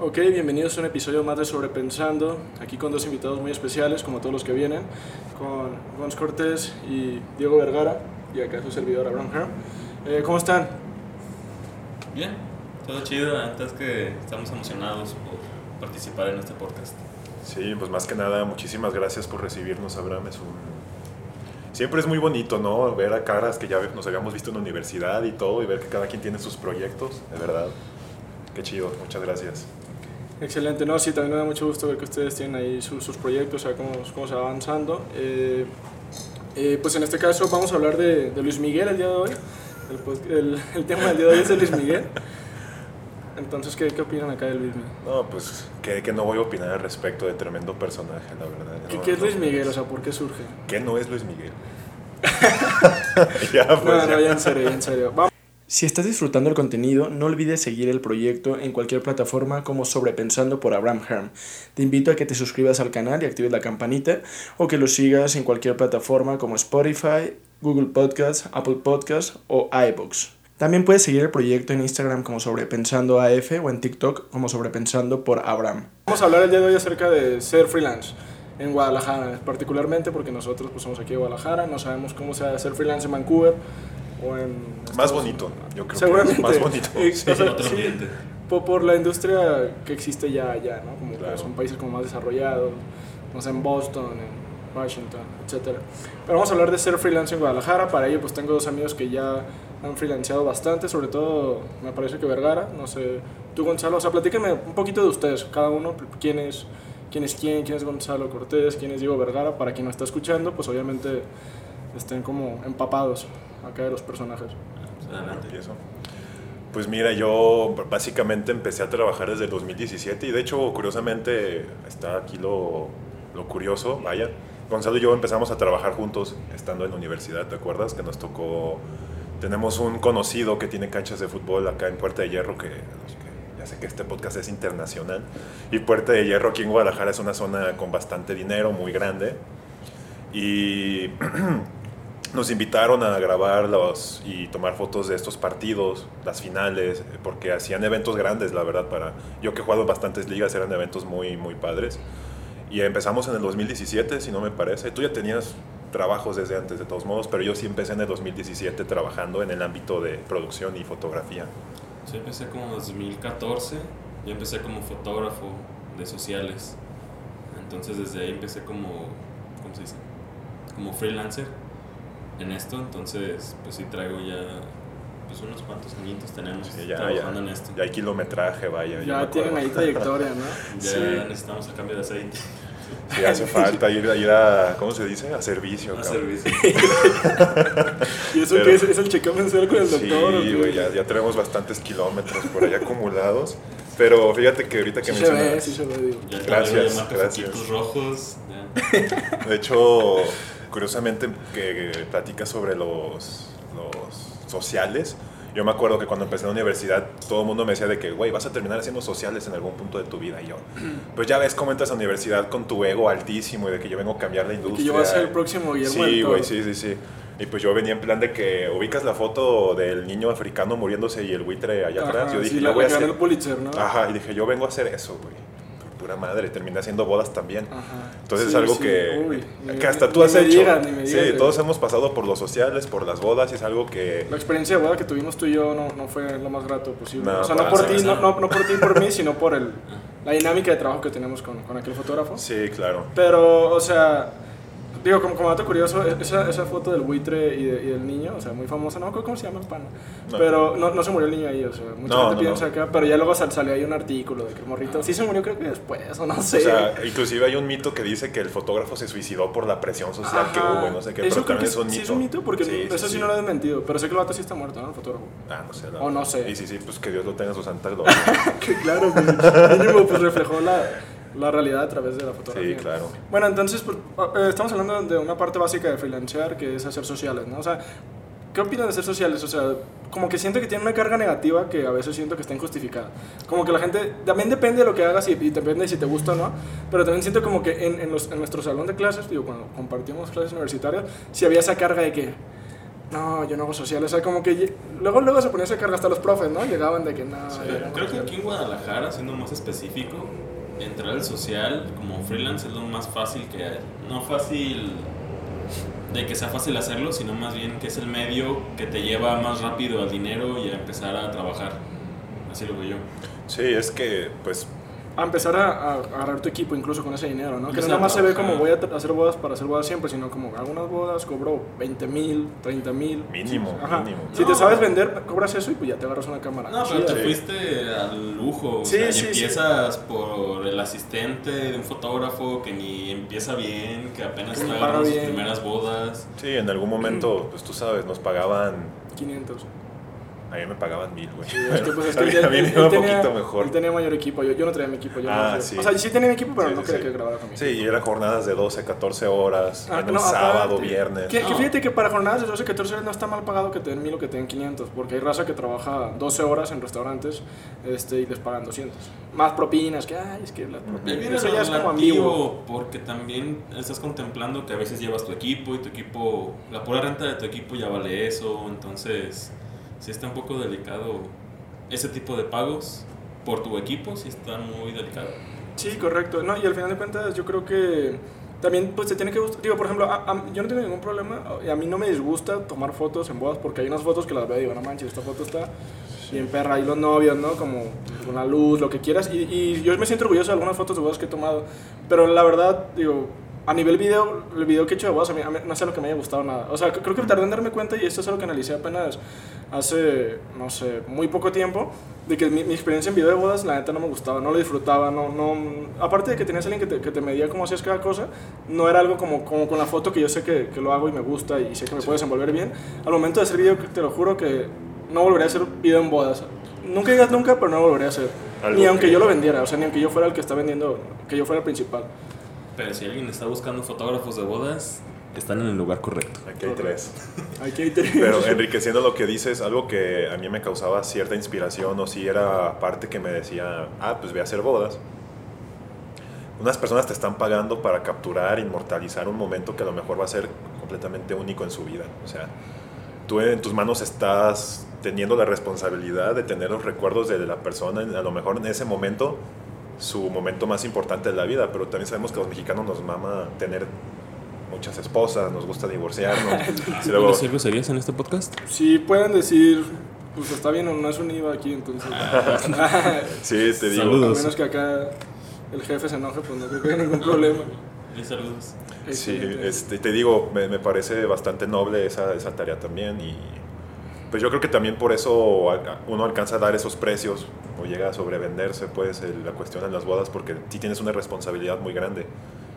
Ok, bienvenidos a un episodio más de Sobrepensando, aquí con dos invitados muy especiales, como todos los que vienen, con Gonz Cortés y Diego Vergara, y acá su servidor Abraham Herm. Eh, ¿Cómo están? Bien, todo chido, la neta es que estamos emocionados por participar en este podcast. Sí, pues más que nada, muchísimas gracias por recibirnos, Abraham. Es un... Siempre es muy bonito, ¿no? Ver a caras que ya nos habíamos visto en la universidad y todo, y ver que cada quien tiene sus proyectos, de verdad. Qué chido, muchas gracias. Excelente, no, sí, también me da mucho gusto ver que ustedes tienen ahí sus, sus proyectos, o sea, cómo, cómo se va avanzando. Eh, eh, pues en este caso vamos a hablar de, de Luis Miguel el día de hoy. El, pod- el, el tema del día de hoy es de Luis Miguel. Entonces, ¿qué, qué opinan acá de Luis Miguel? No, pues que, que no voy a opinar al respecto de tremendo personaje, la verdad. ¿Qué, No, qué es. Luis Miguel? O sea, ¿por qué surge? ¿Qué no es Luis Miguel? ya, pues. no, ya en serio, ya en serio. Vamos. Si estás disfrutando el contenido, no olvides seguir el proyecto en cualquier plataforma como Sobrepensando por Abraham Herm. Te invito a que te suscribas al canal y actives la campanita o que lo sigas en cualquier plataforma como Spotify, Google Podcasts, Apple Podcasts o iBooks. También puedes seguir el proyecto en Instagram como Sobrepensando AF o en TikTok como Sobrepensando por Abraham. Vamos a hablar el día de hoy acerca de ser freelance en Guadalajara, particularmente porque nosotros pues, somos aquí de Guadalajara, no sabemos cómo sea ser freelance en Vancouver o en... Más bonito, yo creo Seguramente. que es más bonito. Sí. o sea, otro sí, ambiente. po- por, la industria que existe ya allá, ¿no? Como que Claro. son países como más desarrollados, no sé, en Boston, en Washington, etc. Pero vamos a hablar de ser freelance en Guadalajara. Para ello, pues tengo dos amigos que ya han freelanceado bastante, sobre todo me parece que Vergara, no sé, tú Gonzalo, o sea, platíquenme un poquito de ustedes, cada uno, quién es, quién es quién, quién es Gonzalo Cortés, quién es Diego Vergara, para quien no está escuchando, pues obviamente estén como empapados acá de los personajes. Adelante. Y eso. Pues mira, yo básicamente empecé a trabajar desde el 2017 y de hecho, curiosamente, está aquí lo, lo curioso, vaya. Gonzalo y yo empezamos a trabajar juntos estando en la universidad, ¿te acuerdas? Que nos tocó... Tenemos un conocido que tiene canchas de fútbol acá en Puerta de Hierro, que, que ya sé que este podcast es internacional, y Puerta de Hierro aquí en Guadalajara es una zona con bastante dinero, muy grande, y nos invitaron a grabar los, y tomar fotos de estos partidos, las finales, porque hacían eventos grandes, la verdad, para yo que he jugado en bastantes ligas, eran eventos muy, muy padres. Y empezamos en el 2017, si no me parece. Tú ya tenías trabajos desde antes, de todos modos, pero yo sí empecé en el 2017 trabajando en el ámbito de producción y fotografía. Yo empecé como 2014, yo empecé como fotógrafo de sociales. Entonces desde ahí empecé como, ¿cómo se dice? Como freelancer en esto. Entonces pues sí traigo ya pues unos cuantos añitos tenemos Sí, ya, trabajando ya, en esto. ya hay kilometraje, vaya. Ya tienen ahí trayectoria, ¿no? Ya sí. necesitamos a cambio de aceite. Sí, hace falta ir, a- ir a, ¿cómo se dice? A servicio. A cabrón. servicio. ¿Y eso Pero- qué es? ¿Es el chequeo mensual con el Sí, doctor? güey, ya, ya tenemos bastantes kilómetros por ahí acumulados. Pero fíjate que ahorita que Sí se ve, mencionas, sí se ve, digo. Ya te Gracias, gracias. rojos. de hecho, curiosamente que, platicas sobre los, los sociales. Yo me acuerdo que cuando empecé en la universidad, todo el mundo me decía de que, güey, vas a terminar haciendo sociales en algún punto de tu vida. Y yo, pues ya ves cómo entras a la universidad con tu ego altísimo y de que yo vengo a cambiar la industria. Que yo voy a ser el próximo Guillermo del Sí, güey, sí, sí, sí. Y pues yo venía en plan de que ubicas la foto del niño africano muriéndose y el buitre allá atrás. Yo dije, sí, yo la, voy a hacer... el Pulitzer, ¿no? Ajá, y dije, yo vengo a hacer eso, güey. Pura madre, terminé haciendo bodas también. Ajá. Entonces Sí, es algo sí, que, uy, que hasta tú has me hecho. digas, sí, todos hemos pasado por los sociales, por las bodas, y es algo que... La experiencia de boda que tuvimos tú y yo no, no fue lo más grato posible. No, o sea, no por, ti, no, no, no por ti y por mí, sino por el, la dinámica de trabajo que tenemos con, con aquel fotógrafo. Sí, claro. Pero, o sea, digo, como, como dato curioso, e, esa, esa foto del buitre y, de- y del niño, o sea, muy famosa, no cómo se llama el pana. No. Pero no, no se murió el niño ahí, o sea, mucha No, gente piensa acá, pero ya luego sal- salió ahí un artículo de que el morrito sí se murió, creo que después, o no sé. O sea, inclusive hay un mito que dice que el fotógrafo se suicidó por la presión social que Ajá. hubo y no sé qué, Eso pero creo también que es un sí mito. es un mito, porque Sí, eso sí, no lo he desmentido, pero sé que el vato sí está muerto, ¿no? El fotógrafo. Ah, no sé. la O no sé. Y sí, sí, pues que Dios lo tenga en su santa gloria. que claro, mínimo pues reflejó la, la realidad a través de la fotografía. sí, claro. Bueno, entonces, pues, estamos hablando de una parte básica de freelancear, que es hacer sociales, ¿no? O sea, ¿qué opinan de hacer sociales? O sea, como que siento que tiene una carga negativa que a veces siento que está injustificada. Como que la gente, también depende de lo que hagas y, y depende de si te gusta o no, pero también siento como que en, en, los- en nuestro salón de clases, digo, cuando compartimos clases universitarias, si había esa carga de que No, yo no hago sociales. O sea, como que luego, luego se ponía esa carga hasta los profes, ¿no? Llegaban de que no. Sí, creo que aquí en Guadalajara, siendo más específico, entrar al social como freelance es lo más fácil que hay. No fácil de que sea fácil hacerlo, sino más bien que es el medio que te lleva más rápido al dinero y a empezar a trabajar. Así lo veo yo. Sí, es que, pues, A empezar a, a agarrar tu equipo incluso con ese dinero, ¿no? Que no Empezar nada más se ve como voy a hacer bodas para hacer bodas siempre, sino como algunas bodas cobro 20 mil, 30 mil. Mínimo, Ajá. mínimo. Si te No. sabes vender, cobras eso y pues ya te agarras una cámara. No, pero chida. te fuiste al lujo. O Sí, sea, y sí, sí. empiezas por el asistente de un fotógrafo que ni empieza bien, que apenas está sus primeras bodas. sí, en algún momento, pues tú sabes, nos pagaban, 500. A mí me pagaban mil, güey. Es que, pues, es a que él- él- él un tenía- poquito mejor. Él tenía mayor equipo, yo, yo no traía mi equipo. Yo Ah, no, sí. O sea, sí tenía mi equipo, pero Sí, no sí, quería sí. que grabara conmigo. Sí, y eran jornadas de 12, 14 horas, Ah, en un sábado, viernes. Que, que No. fíjate que para jornadas de 12, 14 horas no está mal pagado que te den 1000 o que te den 500, porque hay raza que trabaja 12 horas en restaurantes este, y les pagan 200. Más propinas, que ay, es que propinas. viene Eso ya es como ambiguo. relativo, porque también estás contemplando que a veces llevas tu equipo y tu equipo, la pura renta de tu equipo ya vale eso, entonces sí está un poco delicado ese tipo de pagos por tu equipo, sí está muy delicado. Sí, correcto. No, y al final de cuentas yo creo que también pues te tiene que gustar. Digo, por ejemplo, yo no tengo ningún problema a mí no me disgusta tomar fotos en bodas porque hay unas fotos que las veo y digo, no manches, esta foto está bien perra. Y los novios, ¿no? Como con la luz, lo que quieras. Y, y yo me siento orgulloso de algunas fotos de bodas que he tomado. Pero la verdad, digo, a nivel video, el video que he hecho de bodas, a mí, a mí no sé lo que me haya gustado nada. O sea, creo que tardé en darme cuenta y esto es algo que analicé apenas hace, no sé, muy poco tiempo, de que mi, mi experiencia en video de bodas, la neta no me gustaba, no lo disfrutaba, no, no, aparte de que tenías alguien que te, que te medía cómo hacías cada cosa, no era algo como, como con la foto que yo sé que, que lo hago y me gusta y sé que me puedo desenvolver bien. Al momento de hacer video, te lo juro que no volvería a hacer video en bodas. Nunca digas nunca, pero no lo volvería a hacer. Algo ni aunque que- yo lo vendiera, o sea, ni aunque yo fuera el que está vendiendo, que yo fuera el principal. Pero si alguien está buscando fotógrafos de bodas, están en el lugar correcto. Aquí hay tres. Hay que ir Pero enriqueciendo lo que dices, algo que a mí me causaba cierta inspiración o si era parte que me decía, ah, pues ve a hacer bodas. Unas personas te están pagando para capturar, inmortalizar un momento que a lo mejor va a ser completamente único en su vida. O sea, tú en tus manos estás teniendo la responsabilidad de tener los recuerdos de la persona, a lo mejor en ese momento, su momento más importante de la vida, pero también sabemos que a los mexicanos nos mama tener muchas esposas, nos gusta divorciarnos. Y luego- ¿Puedes decir groserías en este podcast? Si pueden decir, pues está bien o no es un IVA aquí, entonces. Sí, te digo. A Saludos. menos que acá el jefe se enoje, pues no creo que haya ningún problema. Y saludos. Sí, Excelente. este, te digo, me, me parece bastante noble esa, esa tarea también y pues yo creo que también por eso uno alcanza a dar esos precios o llega a sobrevenderse pues la cuestión en las bodas porque sí tienes una responsabilidad muy grande.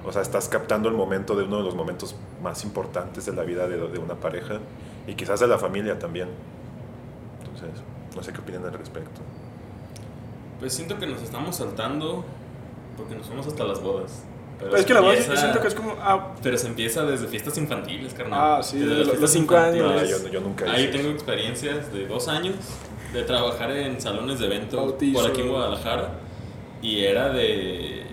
O sea, estás captando el momento de uno de los momentos más importantes de la vida de, de una pareja y quizás de la familia también. Entonces, no sé qué opinan al respecto. Pues siento que nos estamos saltando porque nos fuimos hasta las bodas. Pero Pero es que la verdad yo empieza- siento que es como. Ah, Pero se empieza desde fiestas infantiles, carnal. Ah, sí, Desde de las los- fiestas los cinco años. No, yo, yo nunca Ahí tengo experiencias de dos años de trabajar en salones de eventos Bautizo. por aquí en Guadalajara. Y era de.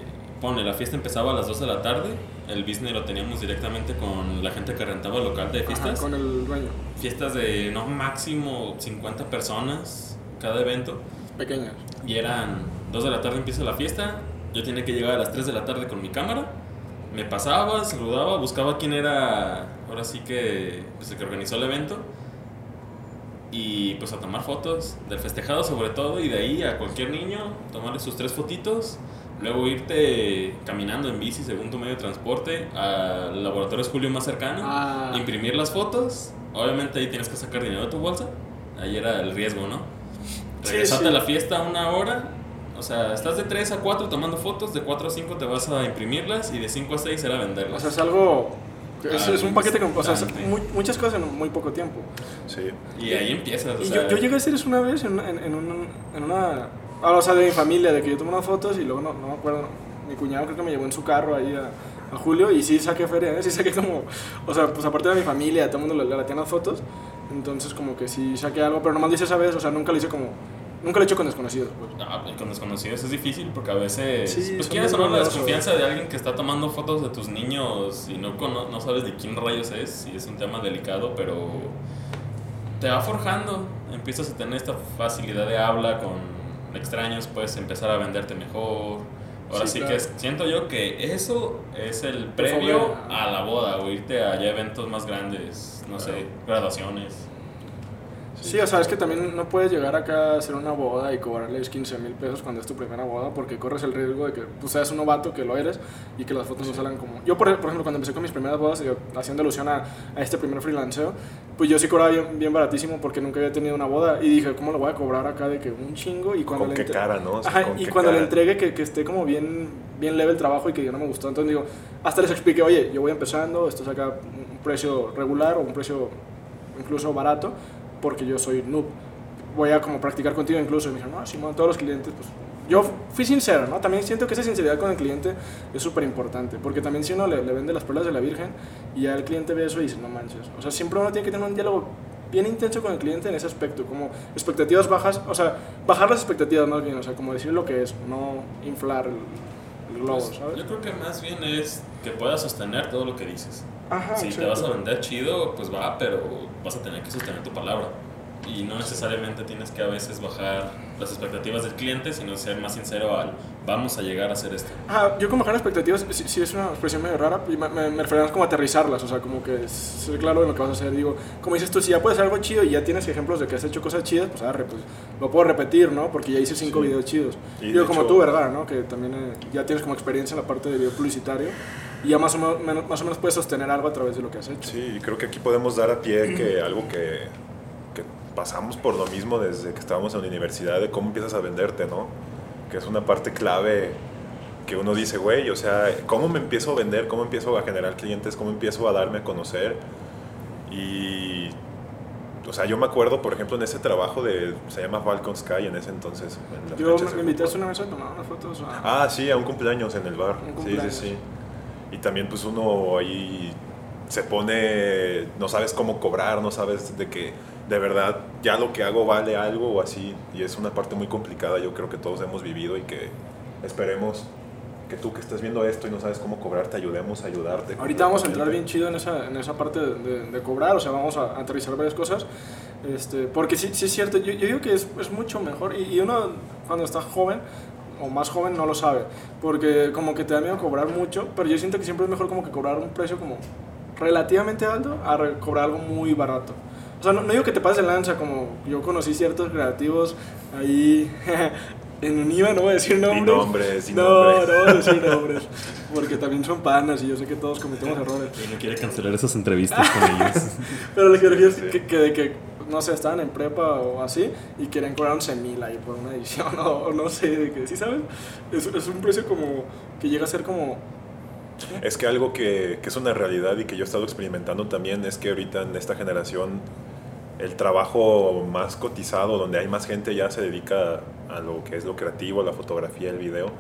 Pone, la fiesta empezaba a las 2 de la tarde. El business lo teníamos directamente con la gente que rentaba el local de ajá, fiestas. con el dueño. Fiestas de no máximo 50 personas cada evento. Pequeñas. Y eran 2 de la tarde empieza la fiesta. Yo tenía que llegar a las 3 de la tarde con mi cámara. Me pasaba, saludaba, buscaba quién era, ahora sí que, pues, el que organizó el evento. Y pues a tomar fotos del festejado sobre todo. Y de ahí a cualquier niño, tomarle sus tres fotitos. Luego irte caminando en bici según tu medio de transporte al laboratorio Julio más cercano. Ah. Imprimir las fotos. Obviamente ahí tienes que sacar dinero de tu bolsa. Ahí era el riesgo, ¿no? Sí, Regresarte sí. a la fiesta una hora. O sea, estás de 3 a 4 tomando fotos, de 4 a 5 te vas a imprimirlas y de 5 a 6 era O venderlas. sea, es algo. Es, Ah, es un paquete con. O sea, muy- muchas cosas en muy poco tiempo. Sí. y ahí empiezas. O Y sea, yo, yo llegué a hacer eso una vez en, una- en, en un- en una... ah, o sea, de mi familia, de que yo tomé unas fotos y luego no, no me acuerdo. Mi cuñado creo que me llevó en su carro ahí a, a Julio y sí saqué feria, ¿eh? sí saqué como... O sea, pues aparte de mi familia, todo el mundo le, le las fotos. Entonces como que sí saqué algo, pero nomás lo hice esa vez, o sea, nunca lo hice como... Nunca lo he hecho con desconocidos, pues. Ah, y con desconocidos es difícil porque a veces, Sí, pues quieres no, la desconfianza de alguien que está tomando fotos de tus niños y no, cono- no sabes de quién rayos es, y es un tema delicado, pero te va forjando. Empiezas a tener esta facilidad de habla con extraños, puedes empezar a venderte mejor. Ahora sí, Sí, que es- siento yo que eso es el previo a la boda, o irte a ya eventos más grandes, no sé, graduaciones. Sí, o sea, es que también no puedes llegar acá a hacer una boda y cobrarles 15 mil pesos cuando es tu primera boda porque corres el riesgo de que tú seas un novato, que lo eres, y que las fotos no salgan como... Yo, por, por ejemplo, cuando empecé con mis primeras bodas, yo, haciendo alusión a, a este primer freelanceo, pues yo sí cobraba bien, bien baratísimo porque nunca había tenido una boda y dije, ¿cómo lo voy a cobrar acá de que un chingo? Y cuando Con le qué cara, ¿no? O sea, Ajá, y cuando le cara. entregue que, que esté como bien, bien leve el trabajo y que yo no me gustó. Entonces digo, hasta les expliqué, oye, yo voy empezando, esto es acá un precio regular o un precio incluso barato, porque yo soy noob. Voy a como practicar contigo incluso. Y me dijeron, no, Simón, todos los clientes, pues... Yo fui sincero, ¿no? También siento que esa sinceridad con el cliente es súper importante, porque también si uno le, le vende las perlas de la Virgen y ya el cliente ve eso y dice, no manches. O sea, siempre uno tiene que tener un diálogo bien intenso con el cliente en ese aspecto, como expectativas bajas, o sea, bajar las expectativas más bien, o sea, como decir lo que es, no inflar el, el globo, Pues, ¿sabes? yo creo que más bien es que puedas sostener todo lo que dices. Ajá, si te vas a vender chido, pues va, pero vas a tener que sostener tu palabra. Y no necesariamente tienes que a veces bajar las expectativas del cliente, sino ser más sincero al vamos a llegar a hacer esto. Ajá, yo como bajar expectativas, sí, sí es una expresión medio rara, me, me, me refiero a como aterrizarlas, o sea, como que ser claro de lo que vas a hacer. Digo, como dices tú, si ya puedes hacer algo chido y ya tienes ejemplos de que has hecho cosas chidas, pues arre, pues lo puedo repetir, ¿no? Porque ya hice cinco Sí. videos chidos. Y Digo, como hecho- tú, ¿verdad? ¿no? Que también eh, ya tienes como experiencia en la parte de video publicitario y ya más o, menos, más o menos puedes sostener algo a través de lo que has hecho. Sí, creo que aquí podemos dar a pie que algo que, que pasamos por lo mismo desde que estábamos en la universidad, de cómo empiezas a venderte, ¿no? Que es una parte clave que uno dice, güey, o sea, ¿cómo me empiezo a vender? ¿Cómo empiezo a generar clientes? ¿Cómo empiezo a darme a conocer? Y, o sea, yo me acuerdo, por ejemplo, en ese trabajo de, se llama Falcon Sky en ese entonces. en Yo me, invitaste una vez a tomar unas fotos. Ah, sí, a un cumpleaños en el bar. Un Sí, sí, sí. Y también pues uno ahí se pone, no sabes cómo cobrar, no sabes de que de verdad ya lo que hago vale algo o así. Y es una parte muy complicada, yo creo que todos hemos vivido y que esperemos que tú que estás viendo esto y no sabes cómo cobrar, te ayudemos a ayudarte. Ahorita vamos a entrar bien chido en esa, en esa parte de, de- de cobrar, o sea, vamos a aterrizar varias cosas. Este, porque sí, sí es cierto, yo, yo digo que es, es mucho mejor y, y uno cuando está joven o más joven no lo sabe, porque como que te da miedo cobrar mucho, pero yo siento que siempre es mejor como que cobrar un precio como relativamente alto a cobrar algo muy barato. O sea, no, no digo que te pases de lanza, como yo conocí ciertos creativos ahí en Univa, no voy a decir nombres. nombres, no, nombres. no voy a decir nombres, porque también son panas y yo sé que todos cometemos errores. Y no quiere cancelar esas entrevistas con ellos. Pero lo que refiero es que, que, de que, no sé, estaban en prepa o así y querían cobrar 11 mil ahí por una edición o, no sé, de que, ¿sí sabes? Es, es un precio como que llega a ser como... Es que algo que, que es una realidad y que yo he estado experimentando también es que ahorita en esta generación el trabajo más cotizado, donde hay más gente ya se dedica a lo que es lo creativo, la fotografía, el video.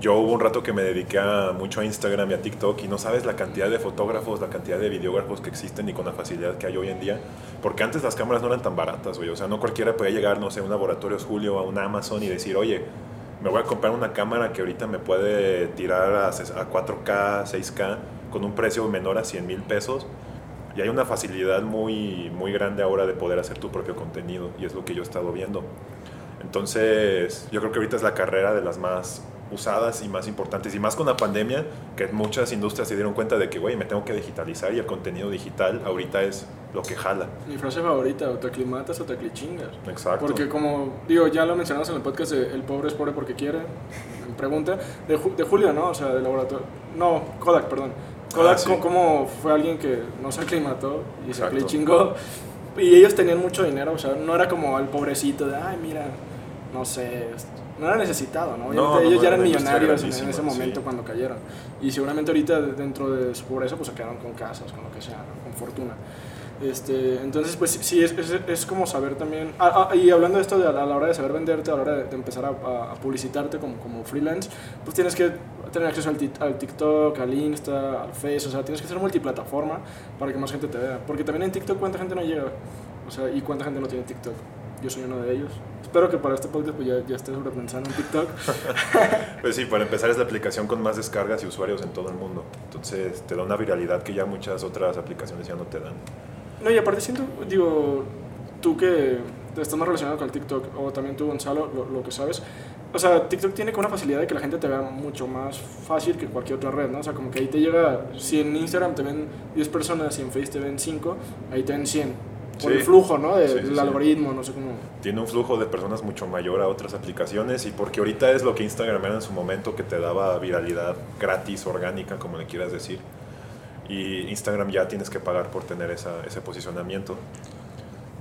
Yo hubo un rato que me dediqué mucho a Instagram y a TikTok y no sabes la cantidad de fotógrafos, la cantidad de videógrafos que existen y con la facilidad que hay hoy en día. Porque antes las cámaras no eran tan baratas, güey. O sea, no cualquiera podía llegar, no sé, a un laboratorio Julio, a un Amazon y decir, oye, me voy a comprar una cámara que ahorita me puede tirar a, a 4K, 6K, con un precio menor a 100 mil pesos. Y hay una facilidad muy, muy grande ahora de poder hacer tu propio contenido, y es lo que yo he estado viendo. Entonces, yo creo que ahorita es la carrera de las más usadas y más importantes, y más con la pandemia, que muchas industrias se dieron cuenta de que, güey, me tengo que digitalizar y el contenido digital ahorita es lo que jala. Mi frase favorita, o te aclimatas o te aclichingas. Exacto. Porque como, digo, ya lo mencionamos en el podcast de El pobre es pobre porque quiere, pregunta, de, de Julio, ¿no? O sea, del laboratorio. No, Kodak, perdón. Kodak, Ah, sí. como fue alguien que no se aclimató y se Exacto. aclichingó. Y ellos tenían mucho dinero, o sea, no era como el pobrecito de, ay, mira, no sé, no era necesitado, ¿no? No, ellos no, ya era eran millonarios en, ese momento sí. cuando cayeron. Y seguramente ahorita dentro de su pobreza pues se quedaron con casas, con lo que sea, con fortuna. Este, entonces, pues sí, es, es, es como saber también. ah, ah, y hablando de esto, de a la, a la hora de saber venderte, a la hora de, de empezar a, a- publicitarte como, como freelance, pues tienes que tener acceso al, al TikTok, al Insta, al Face, o sea, tienes que ser multiplataforma para que más gente te vea. Porque también en TikTok, ¿cuánta gente no llega? O sea, ¿y cuánta gente no tiene TikTok? Yo soy uno de ellos. Espero que para este podcast pues, ya, ya estés sobrepensando en TikTok. Pues sí, para empezar es la aplicación con más descargas y usuarios en todo el mundo. Entonces te da una viralidad que ya muchas otras aplicaciones ya no te dan. No, y aparte siento, digo, tú que estás más relacionado con el TikTok, o también tú, Gonzalo, lo, lo que sabes, o sea, TikTok tiene como una facilidad de que la gente te vea mucho más fácil que cualquier otra red, ¿no? O sea, como que ahí te llega, si en Instagram te ven 10 personas y en Facebook te ven 5, ahí te ven 100. Por Sí. el flujo, ¿no? De- Sí, sí, sí. algoritmo, no sé cómo. Tiene un flujo de personas mucho mayor a otras aplicaciones y porque ahorita es lo que Instagram era en su momento que te daba viralidad gratis, orgánica, como le quieras decir. Y Instagram ya tienes que pagar por tener esa, ese posicionamiento.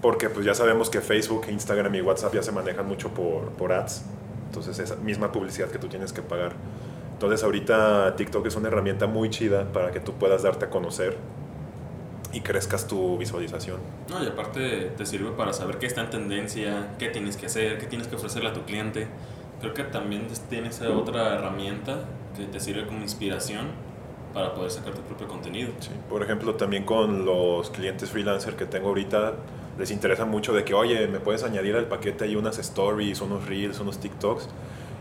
Porque pues ya sabemos que Facebook, Instagram y WhatsApp ya se manejan mucho por, por ads. Entonces esa misma publicidad que tú tienes que pagar. Entonces ahorita TikTok es una herramienta muy chida para que tú puedas darte a conocer y crezcas tu visualización. No, y aparte te sirve para saber qué está en tendencia, qué tienes que hacer, qué tienes que ofrecerle a tu cliente. Creo que también tienes otra herramienta que te sirve como inspiración para poder sacar tu propio contenido. Sí, por ejemplo, también con los clientes freelancer que tengo ahorita, les interesa mucho de que, oye, me puedes añadir al paquete ahí unas stories, unos reels, unos TikToks.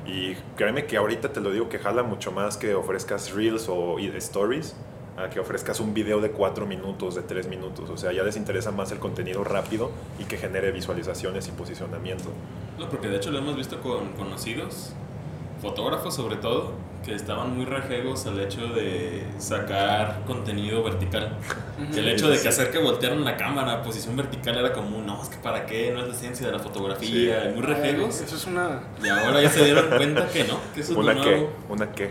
Y créeme que ahorita te lo digo que jala mucho más que ofrezcas reels o stories a que ofrezcas un video de 4 minutos, de 3 minutos. O sea, ya les interesa más el contenido rápido y que genere visualizaciones y posicionamiento. No, porque de hecho lo hemos visto con conocidos, fotógrafos sobre todo, que estaban muy rejegos al hecho de sacar contenido vertical. El hecho de que hacer que voltearan la cámara a posición vertical era como, no, es que para qué, no es la esencia de la fotografía, Sí. muy Ay, rejegos. Eso es una, Y ahora ya se dieron cuenta que no, que eso es ¿Una qué? ¿Una qué?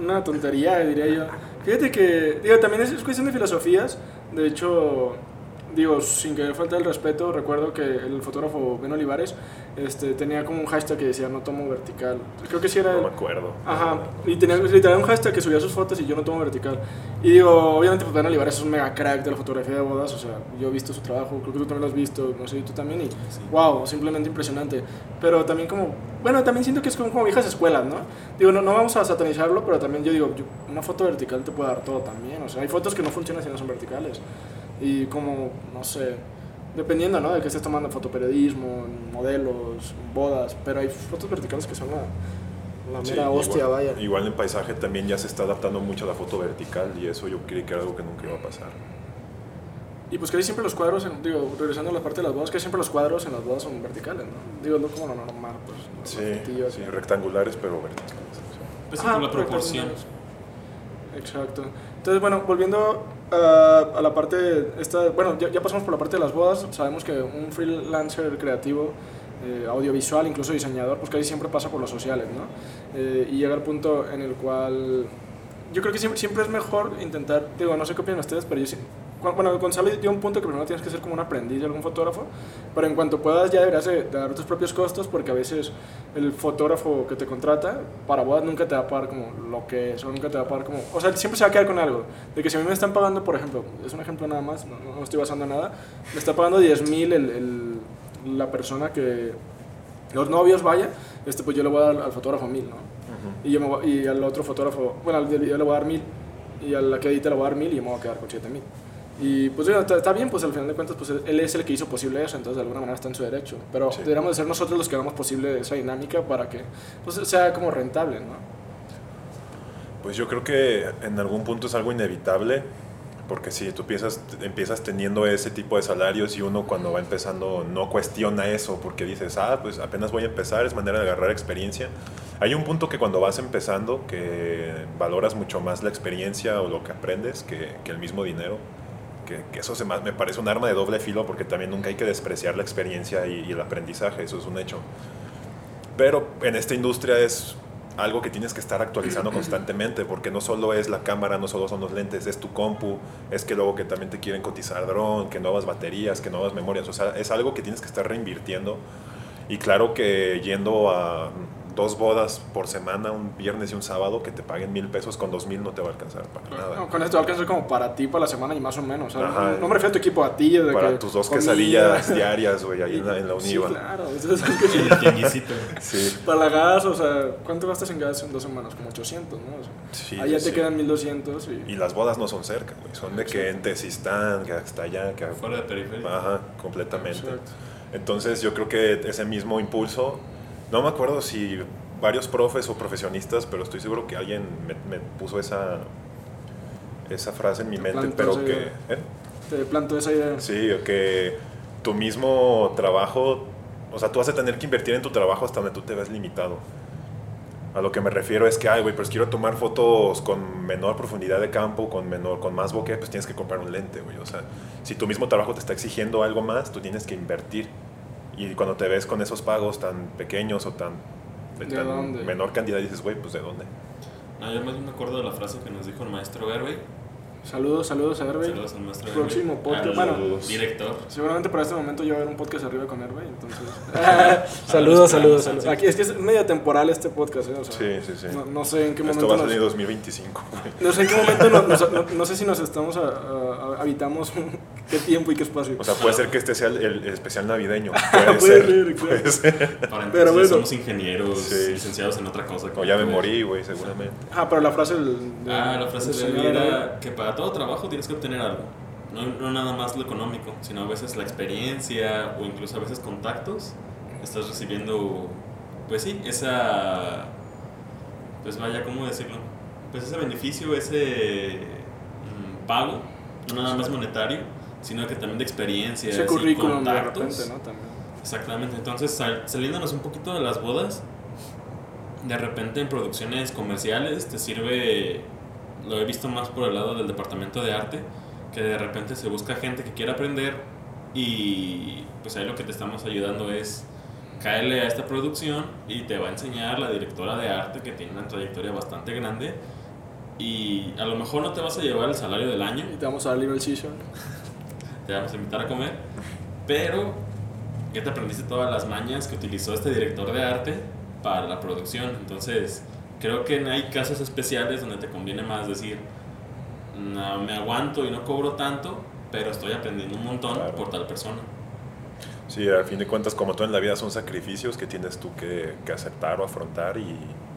una tontería, diría yo. Fíjate que, digo, también es, es cuestión de filosofías. De hecho, digo, sin que me falte el respeto, recuerdo que el fotógrafo Ben Olivares este, tenía como un hashtag que decía no tomo vertical. Creo que sí era... No el- me acuerdo. Ajá, y tenía literal un hashtag que subía sus fotos y yo no tomo vertical. Y digo, obviamente, pues Ben Olivares es un mega crack de la fotografía de bodas, o sea, yo he visto su trabajo, creo que tú también lo has visto, no sé, y tú también, y Sí. wow, simplemente impresionante. Pero también como, bueno, también siento que es como, como viejas escuelas, ¿no? Digo, no, no vamos a satanizarlo, pero también yo digo, yo- una foto vertical te puede dar todo también, o sea, hay fotos que no funcionan si no son verticales. Y como, no sé, dependiendo, ¿no? De que estés tomando fotoperiodismo, modelos, bodas, pero hay fotos verticales que son la, la Sí, mera hostia, igual, vaya. Igual en paisaje también ya se está adaptando mucho a la foto vertical y eso yo creí que era algo que nunca iba a pasar. Y pues casi siempre los cuadros, en- digo, regresando a la parte de las bodas, casi siempre los cuadros en las bodas son verticales, ¿no? Digo, no como lo normal, pues. Sí, sí, rectangulares pero verticales. Pues sí, Ajá, por la proporción. Exacto. Entonces, bueno, volviendo a, a la parte, esta, bueno, ya, ya pasamos por la parte de las bodas, sabemos que un freelancer creativo, eh, audiovisual, incluso diseñador, pues casi siempre pasa por los sociales, ¿no? Eh, y llega al punto en el cual yo creo que siempre, siempre es mejor intentar, digo, no sé qué opinan ustedes, pero yo bueno, Gonzalo dio un punto que primero tienes que ser como un aprendiz de algún fotógrafo, pero en cuanto puedas ya deberás de, dar tus propios costos porque a veces el fotógrafo que te contrata para bodas nunca te va a pagar como lo que es, o nunca te va a pagar como, o sea, siempre se va a quedar con algo, de que si a mí me están pagando, por ejemplo, es un ejemplo nada más, no, no- estoy basando en nada, me está pagando 10 mil el, el- la persona que, los novios vaya, este, pues yo le voy a dar al fotógrafo mil, ¿no? Y, yo me voy- y al otro fotógrafo, bueno, video le voy a dar mil, y a la que edita le voy a dar mil y yo me voy a quedar con siete mil. Y pues bueno, está, bien, pues al final de cuentas, pues él es el que hizo posible eso, entonces de alguna manera está en su derecho. Pero Sí. deberíamos de ser nosotros los que hagamos posible esa dinámica para que pues, sea como rentable, ¿no? Pues yo creo que en algún punto es algo inevitable, porque si tú piensas, empiezas teniendo ese tipo de salarios y uno cuando va empezando no cuestiona eso, porque dices, ah, pues apenas voy a empezar, es manera de agarrar experiencia. Hay un punto que cuando vas empezando, que valoras mucho más la experiencia o lo que aprendes que, que el mismo dinero. Que, que eso se me parece un arma de doble filo porque también nunca hay que despreciar la experiencia y, y el aprendizaje, eso es un hecho. Pero en esta industria es algo que tienes que estar actualizando constantemente, porque no solo es la cámara, no solo son los lentes, es tu compu, es que luego que también te quieren cotizar dron, que nuevas baterías, que nuevas memorias, o sea, es algo que tienes que estar reinvirtiendo. Y claro que yendo a dos bodas por semana, un viernes y un sábado, que te paguen mil pesos con dos mil no te va a alcanzar para nada. No, con esto va a alcanzar como para ti, para la semana y más o menos. o sea, Ajá. no, no me refiero a tu equipo, a ti. De Para que tus dos comida. quesadillas diarias, güey, ahí en la, en la Sí, Univa. claro. Es que-. Sí, para la gas, o sea, ¿cuánto gastas en gas en dos semanas? Como 800, ¿no? O sea, sí. ahí ya te quedan 1200 y... Y las bodas no son cerca, güey, son de que en Tezistán, que hasta allá, que Fuera de periferia. Ajá, completamente. Exacto. Entonces yo creo que ese mismo impulso, no me acuerdo si varios profes o profesionistas, pero estoy seguro que alguien me, me puso esa, esa frase en mi Te mente, plantó pero que... ¿eh? Te planto esa idea. Sí, que tu mismo trabajo, o sea, tú vas a tener que invertir en tu trabajo hasta donde tú te ves limitado. A lo que me refiero es que, ay, güey, pero si quiero tomar fotos con menor profundidad de campo, con menor, con más bokeh, pues tienes que comprar un lente, güey. O sea, si tu mismo trabajo te está exigiendo algo más, tú tienes que invertir. Y cuando te ves con esos pagos tan pequeños o tan de, ¿De tan dónde? menor cantidad, dices, güey, pues de dónde. No, yo más me acuerdo de la frase que nos dijo el maestro Hervey. Saludos, saludos a Hervey. Saludos al maestro Próximo podcast. al Bueno, director. Seguramente para este momento yo voy a ver un podcast arriba con Hervey, entonces. Saludos, saludos, saludos, saludos. Aquí es que es medio temporal este podcast, ¿eh? O sea, Sí, sí, sí. No, no sé en qué Esto momento. va a nos- salir en 2025, güey. no sé en qué momento, no, nos- no- no sé si nos estamos, a- a- a- habitamos qué tiempo y qué espacio. O sea, puede ser que este sea el, el especial navideño. Puede, Puede ser. ser, puede claro. ser. Para Pero bueno. somos ingenieros, Sí. licenciados en otra cosa. O ya me morí, güey, seguramente. Ah, pero la frase del. del- Ah, la frase del de era que para todo trabajo tienes que obtener algo. No, no nada más lo económico, sino a veces la experiencia o incluso a veces contactos. Estás recibiendo, pues sí, esa. Pues vaya, ¿cómo decirlo? Pues ese beneficio, ese mm, pago, no nada más monetario, sino que también de experiencias Ese currículum de contactos. repente, ¿no? También. Exactamente, entonces sal- saliéndonos un poquito de las bodas, de repente en producciones comerciales te sirve, lo he visto más por el lado del departamento de arte, que de repente se busca gente que quiera aprender y pues ahí lo que te estamos ayudando es caerle a esta producción y te va a enseñar la directora de arte que tiene una trayectoria bastante grande y a lo mejor no te vas a llevar el salario del año, Y te vamos a dar Little Season. Te vamos a invitar a comer, pero ya te aprendiste todas las mañas que utilizó este director de arte para la producción. Entonces, creo que hay casos especiales donde te conviene más decir, no, me aguanto y no cobro tanto, pero estoy aprendiendo un montón Claro. por tal persona. Sí, al fin de cuentas, como todo en la vida, son sacrificios que tienes tú que, que aceptar o afrontar y,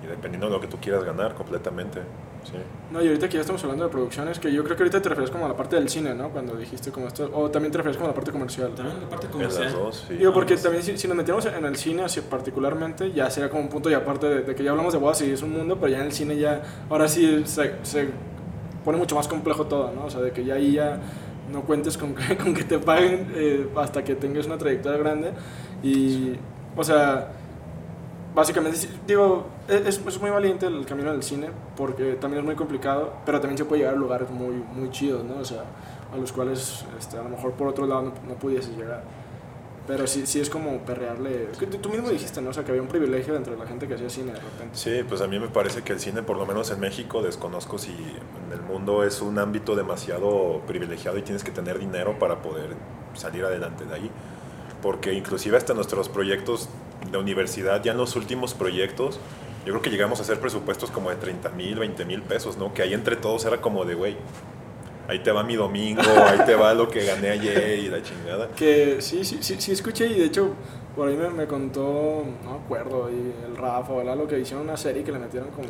y dependiendo de lo que tú quieras ganar completamente. Sí. No, y ahorita que ya estamos hablando de producciones, que yo creo que ahorita te refieres como a la parte del cine, ¿no? Cuando dijiste como esto, o también te refieres como a la parte comercial. También la parte comercial. las dos, sí. Digo, porque también si, si nos metiéramos en el cine así particularmente, ya sería como un punto y aparte de, de que ya hablamos de bodas y es un mundo, pero ya en el cine ya, ahora sí se, se pone mucho más complejo todo, ¿no? O sea, de que ya ahí ya no cuentes con que, con que te paguen eh, hasta que tengas una trayectoria grande y, o sea, básicamente, digo, es, es muy valiente el camino del cine porque también es muy complicado, pero también se puede llegar a lugares muy, muy chidos, ¿no? O sea, a los cuales este, a lo mejor por otro lado no, no pudieses llegar. Pero sí, sí es como perrearle. tú mismo dijiste, ¿no? O sea, que había un privilegio dentro de la gente que hacía cine de repente. Sí, pues a mí me parece que el cine, por lo menos en México, desconozco si en el mundo es un ámbito demasiado privilegiado y tienes que tener dinero para poder salir adelante de ahí. Porque inclusive hasta nuestros proyectos de universidad, ya en los últimos proyectos, yo creo que llegamos a hacer presupuestos como de 30 mil, 20 mil pesos, ¿no? Que ahí entre todos era como de, güey, ahí te va mi domingo, ahí te va lo que gané ayer y la chingada. Que sí, sí, sí, sí escuché y de hecho por ahí me, me contó, no me acuerdo, y el Rafa o Lalo que hicieron una serie que le metieron como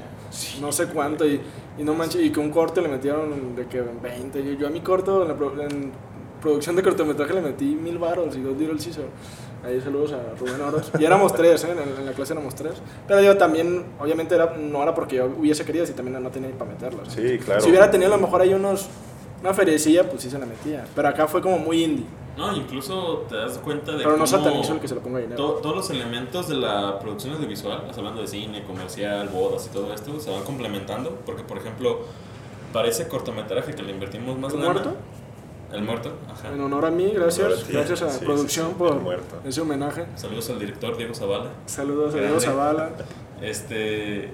no sé cuánto y, y no manches, y que un corte le metieron de que 20. Yo, yo a mi corto, en, la pro- en producción de cortometraje le metí mil baros y dos Little Caesar. Ahí saludos a Rubén Oros. Y éramos tres, ¿eh? en, en la clase éramos tres. Pero yo también, obviamente era, no era porque yo hubiese querido, si también no tenía ni para meterlos. Sí, claro. Si hubiera tenido a lo mejor ahí unos, una feriecilla, pues sí se la metía. Pero acá fue como muy indie. No, incluso te das cuenta de Pero no cómo satanizo el que se lo ponga dinero. to- todos los elementos de la producción audiovisual, hablando de cine, comercial, bodas y todo esto, se van complementando. Porque, por ejemplo, para ese cortometraje que le invertimos más ¿El lana- muerto? El muerto, ajá. En honor a mí, gracias. Gracias a Sí, sí, producción sí, por el muerto. ese homenaje. Saludos al director Diego Zavala. Saludos a. Diego Zavala. Este.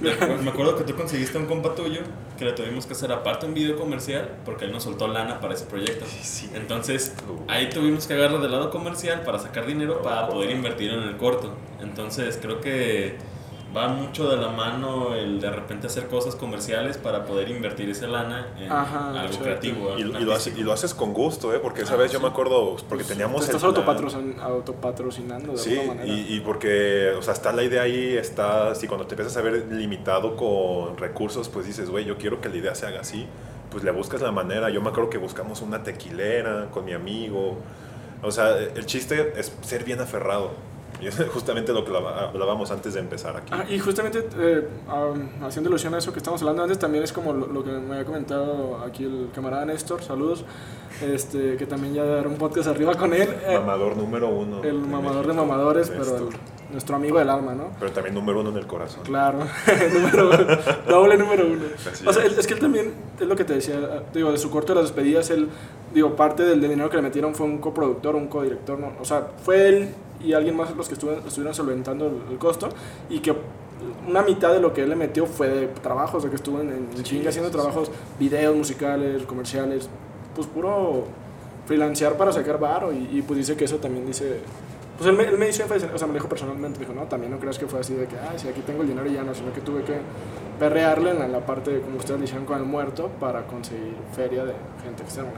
Me acu- me acuerdo que tú conseguiste un compa tuyo que le tuvimos que hacer aparte un video comercial porque él nos soltó lana para ese proyecto. sí. Entonces, Uh. ahí tuvimos que agarrar del lado comercial para sacar dinero para poder invertir en el corto. Entonces, creo que va mucho de la mano el de repente hacer cosas comerciales para poder invertir esa lana en Ajá, algo creativo. Y, lo haces, artístico. y lo haces con gusto, ¿eh? Porque esa Ah, vez yo me acuerdo, porque Te teníamos... estás el plan- autopatrocin- autopatrocinando de Sí, alguna manera. y, y porque, o sea, está la idea ahí, está, si cuando te empiezas a ver limitado con recursos, pues dices, güey, yo quiero que la idea se haga así, pues le buscas la manera. Yo me acuerdo que buscamos una tequilera con mi amigo. O sea, el chiste es ser bien aferrado. Y es justamente lo que hablábamos antes de empezar aquí. Ah, y justamente eh, haciendo ilusión a eso que estamos hablando antes, también es como lo, que me había comentado aquí el camarada Néstor, saludos, este, que también ya era un podcast arriba con él. Eh, mamador número uno. El mamador de mamadores, pero nuestro amigo del alma, ¿no? Pero también número uno en el corazón. Claro, número uno, doble número uno. o sea, es que él también, es lo que te decía, digo, de su corto de las despedidas, él, digo, parte del, dinero que le metieron fue un coproductor, un codirector, ¿no? O sea, fue él y alguien más los que estuvieron, estuvieron solventando el, costo y que una mitad de lo que él le metió fue de trabajo, o sea, que estuvo en, en chinga haciendo trabajos, videos musicales, comerciales, pues puro freelancear para sacar varo y, y pues dice que eso también dice pues él me, él me dice, o sea, me dijo personalmente, dijo, no, también no creas que fue así de que, ah, si aquí tengo el dinero y ya no, sino que tuve que perrearle en la, parte, como ustedes dijeron, con el muerto para conseguir feria de gente externa.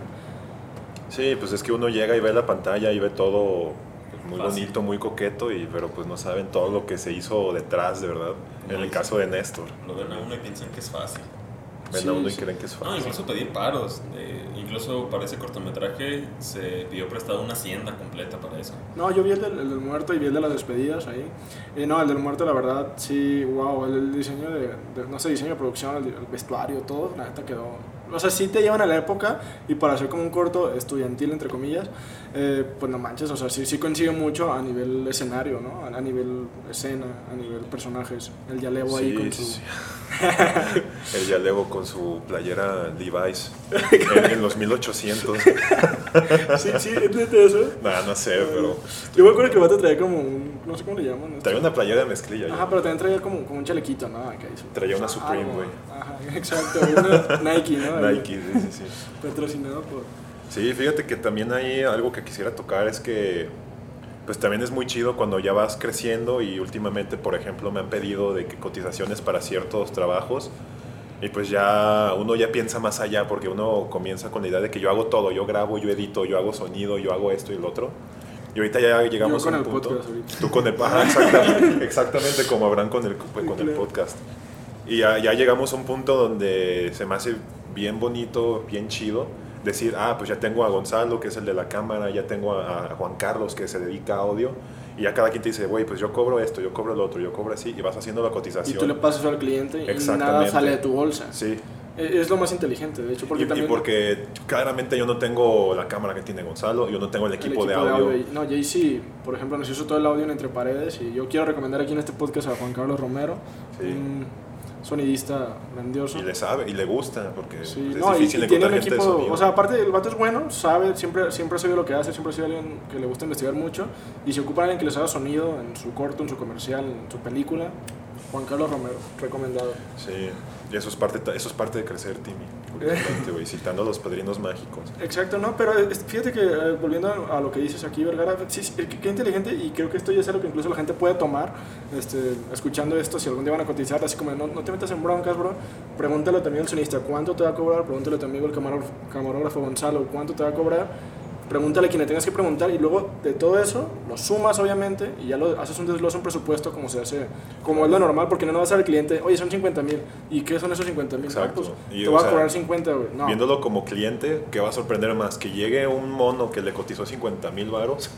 Sí, pues es que uno llega y ve la pantalla y ve todo pues, muy bonito, muy coqueto, y, pero pues no saben todo lo que se hizo detrás, de verdad. en el caso de Néstor. Lo ven a uno y piensan que es fácil. Ven a uno y creen que es fácil. No, incluso pedir paros. incluso para ese cortometraje se pidió prestado una hacienda completa para eso. No, yo vi el del, muerto y vi el de las despedidas ahí. Y no, el del muerto, la verdad, sí, wow. El, diseño de, no sé, diseño de producción, el, vestuario, todo, la neta quedó. O sea, sí te llevan a la época y para hacer como un corto estudiantil, entre comillas, eh, pues no manches, o sea, sí, sí consigue mucho a nivel escenario, ¿no? A, nivel escena, a nivel personajes. El Yalevo ahí con su. el Yalevo con su playera Levi's en, los 1800. sí, sí, ¿es eso? Nah, no sé, pero. Yo me acuerdo que el vato traía como un. No sé cómo le llaman. Traía una playera de mezclilla. Ajá, pero también traía como, como un chalequito, ¿no? traía una Supreme, güey. Ajá, exacto. Una Nike, ¿no? Nike, sí, sí, sí. Patrocinado por. Sí, fíjate que también hay algo que quisiera tocar es que pues también es muy chido cuando ya vas creciendo y últimamente, por ejemplo, me han pedido de que cotizaciones para ciertos trabajos y pues ya uno ya piensa más allá porque uno comienza con la idea de que yo hago todo, yo grabo, yo edito, yo hago sonido, yo hago esto y lo otro. Y ahorita ya llegamos a un punto. Tú con el exactamente, exactamente como habrán con el, con el podcast. Y ya, ya llegamos a un punto donde se me hace bien bonito, bien chido decir, ah, pues ya tengo a Gonzalo, que es el de la cámara, ya tengo a, Juan Carlos, que se dedica a audio, y ya cada quien te dice, güey, pues yo cobro esto, yo cobro el otro, yo cobro así, y vas haciendo la cotización. Y tú le pasas al cliente y nada sale de tu bolsa. Sí. E, es lo más inteligente, de hecho. Porque y, también... porque claramente yo no tengo la cámara que tiene Gonzalo, yo no tengo el equipo, de audio. No, Jaycee, por ejemplo, nos hizo todo el audio en Entre Paredes y yo quiero recomendar aquí en este podcast a Juan Carlos Romero. Sí sonidista grandioso. Y le sabe, y le gusta, porque es difícil y, tiene un equipo, O sea, aparte el vato es bueno, sabe, siempre, siempre ha sabido lo que hace, siempre ha sido alguien que le gusta investigar mucho, y se ocupa de alguien que les haga sonido en su corto, en su comercial, en su película. Juan Carlos Romero, recomendado. Sí, y eso es parte, eso es parte de crecer, Timmy. citando a los padrinos mágicos. Exacto, no, pero fíjate que eh, volviendo a lo que dices aquí, Vergara, sí, qué inteligente y creo que esto ya es algo que incluso la gente puede tomar este, escuchando esto, si algún día van a cotizar, así como no, no te metas en broncas, bro, pregúntale también al sonista cuánto te va a cobrar, pregúntale a tu amigo el camarógrafo Gonzalo cuánto te va a cobrar pregúntale a quien le tengas que preguntar y luego de todo eso lo sumas obviamente y ya lo haces un desglose, un presupuesto como se hace, como es lo normal, porque no, no vas al cliente, oye, son 50 mil, ¿y qué son esos 50 mil? Ah, pues, te va a cobrar 50, No. Viéndolo como cliente, ¿qué va a sorprender más? Que llegue un mono que le cotizó 50 mil varos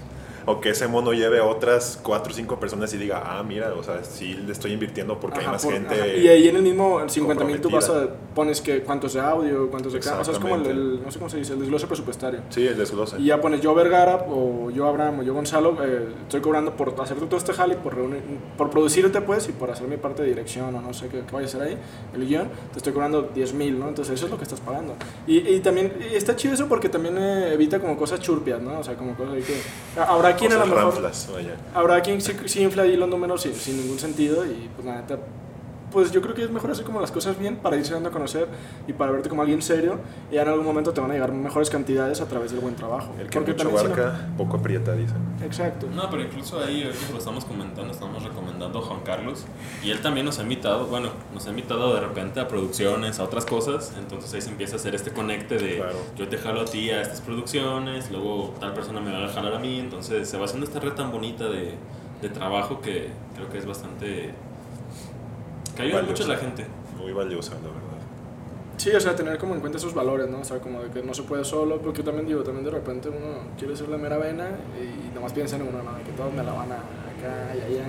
o que ese mono lleve a otras cuatro o cinco personas y diga, ah, mira, o sea, sí le estoy invirtiendo porque hay más gente. Y ahí en el mismo 50 mil tú vas a, pones que cuántos de audio, cuántos de o sea, es como el, no sé cómo se dice, el desglose presupuestario. Sí, el desglose. Y ya pones yo Vergara, o yo Abraham, o yo Gonzalo, eh, estoy cobrando por hacer todo este jale, por, reunir, por producirte, pues, y por hacer mi parte de dirección, o no sé qué, vaya a ser ahí, el guion, te estoy cobrando 10 mil, ¿no? Entonces eso es lo que estás pagando. Y, y también está chido eso porque también eh, evita como cosas churpias, ¿no? O sea, como cosas ahí que... Habrá quien a lo mejor... Habrá quien sí, infla ahí los números sin, sin, ningún sentido y pues la neta, pues yo creo que es mejor hacer como las cosas bien para irse dando a conocer y para verte como alguien serio y en algún momento te van a llegar mejores cantidades a través del buen trabajo. El que mucho abarca, poco aprieta, dicen. Exacto. No, pero incluso ahí, ahorita lo estamos comentando, estamos recomendando a Juan Carlos y él también nos ha invitado, bueno, nos ha invitado de repente a producciones, a otras cosas, entonces ahí se empieza a hacer este conecte de yo te jalo a ti a estas producciones, luego tal persona me va a jalar a mí, entonces se va haciendo esta red tan bonita de, de trabajo que creo que es bastante que ayuda mucho a la gente. Muy valiosa, la verdad. Sí, o sea, tener como en cuenta esos valores, ¿no? O sea, como de que no se puede solo, porque yo también digo, también de repente uno quiere ser la mera vena y nomás piensa en uno, ¿no? Que todos me la van a, acá y allá.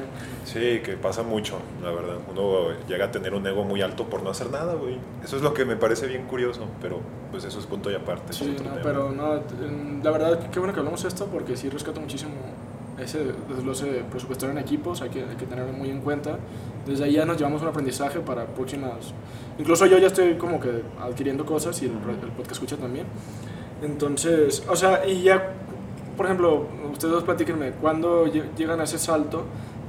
Sí, que pasa mucho, la verdad. Uno llega a tener un ego muy alto por no hacer nada, güey. Eso es lo que me parece bien curioso, pero pues eso es punto y aparte. Sí, otro no, tema. pero no, la verdad, qué bueno que hablamos de esto porque sí rescato muchísimo ese desglose presupuestario en equipos, hay que, hay que tenerlo muy en cuenta. Desde ahí ya nos llevamos un aprendizaje para próximas... Incluso yo ya estoy como que adquiriendo cosas y el, el podcast escucha también. Entonces, o sea, y ya, por ejemplo, ustedes dos platíquenme, ¿cuándo lle- llegan a ese salto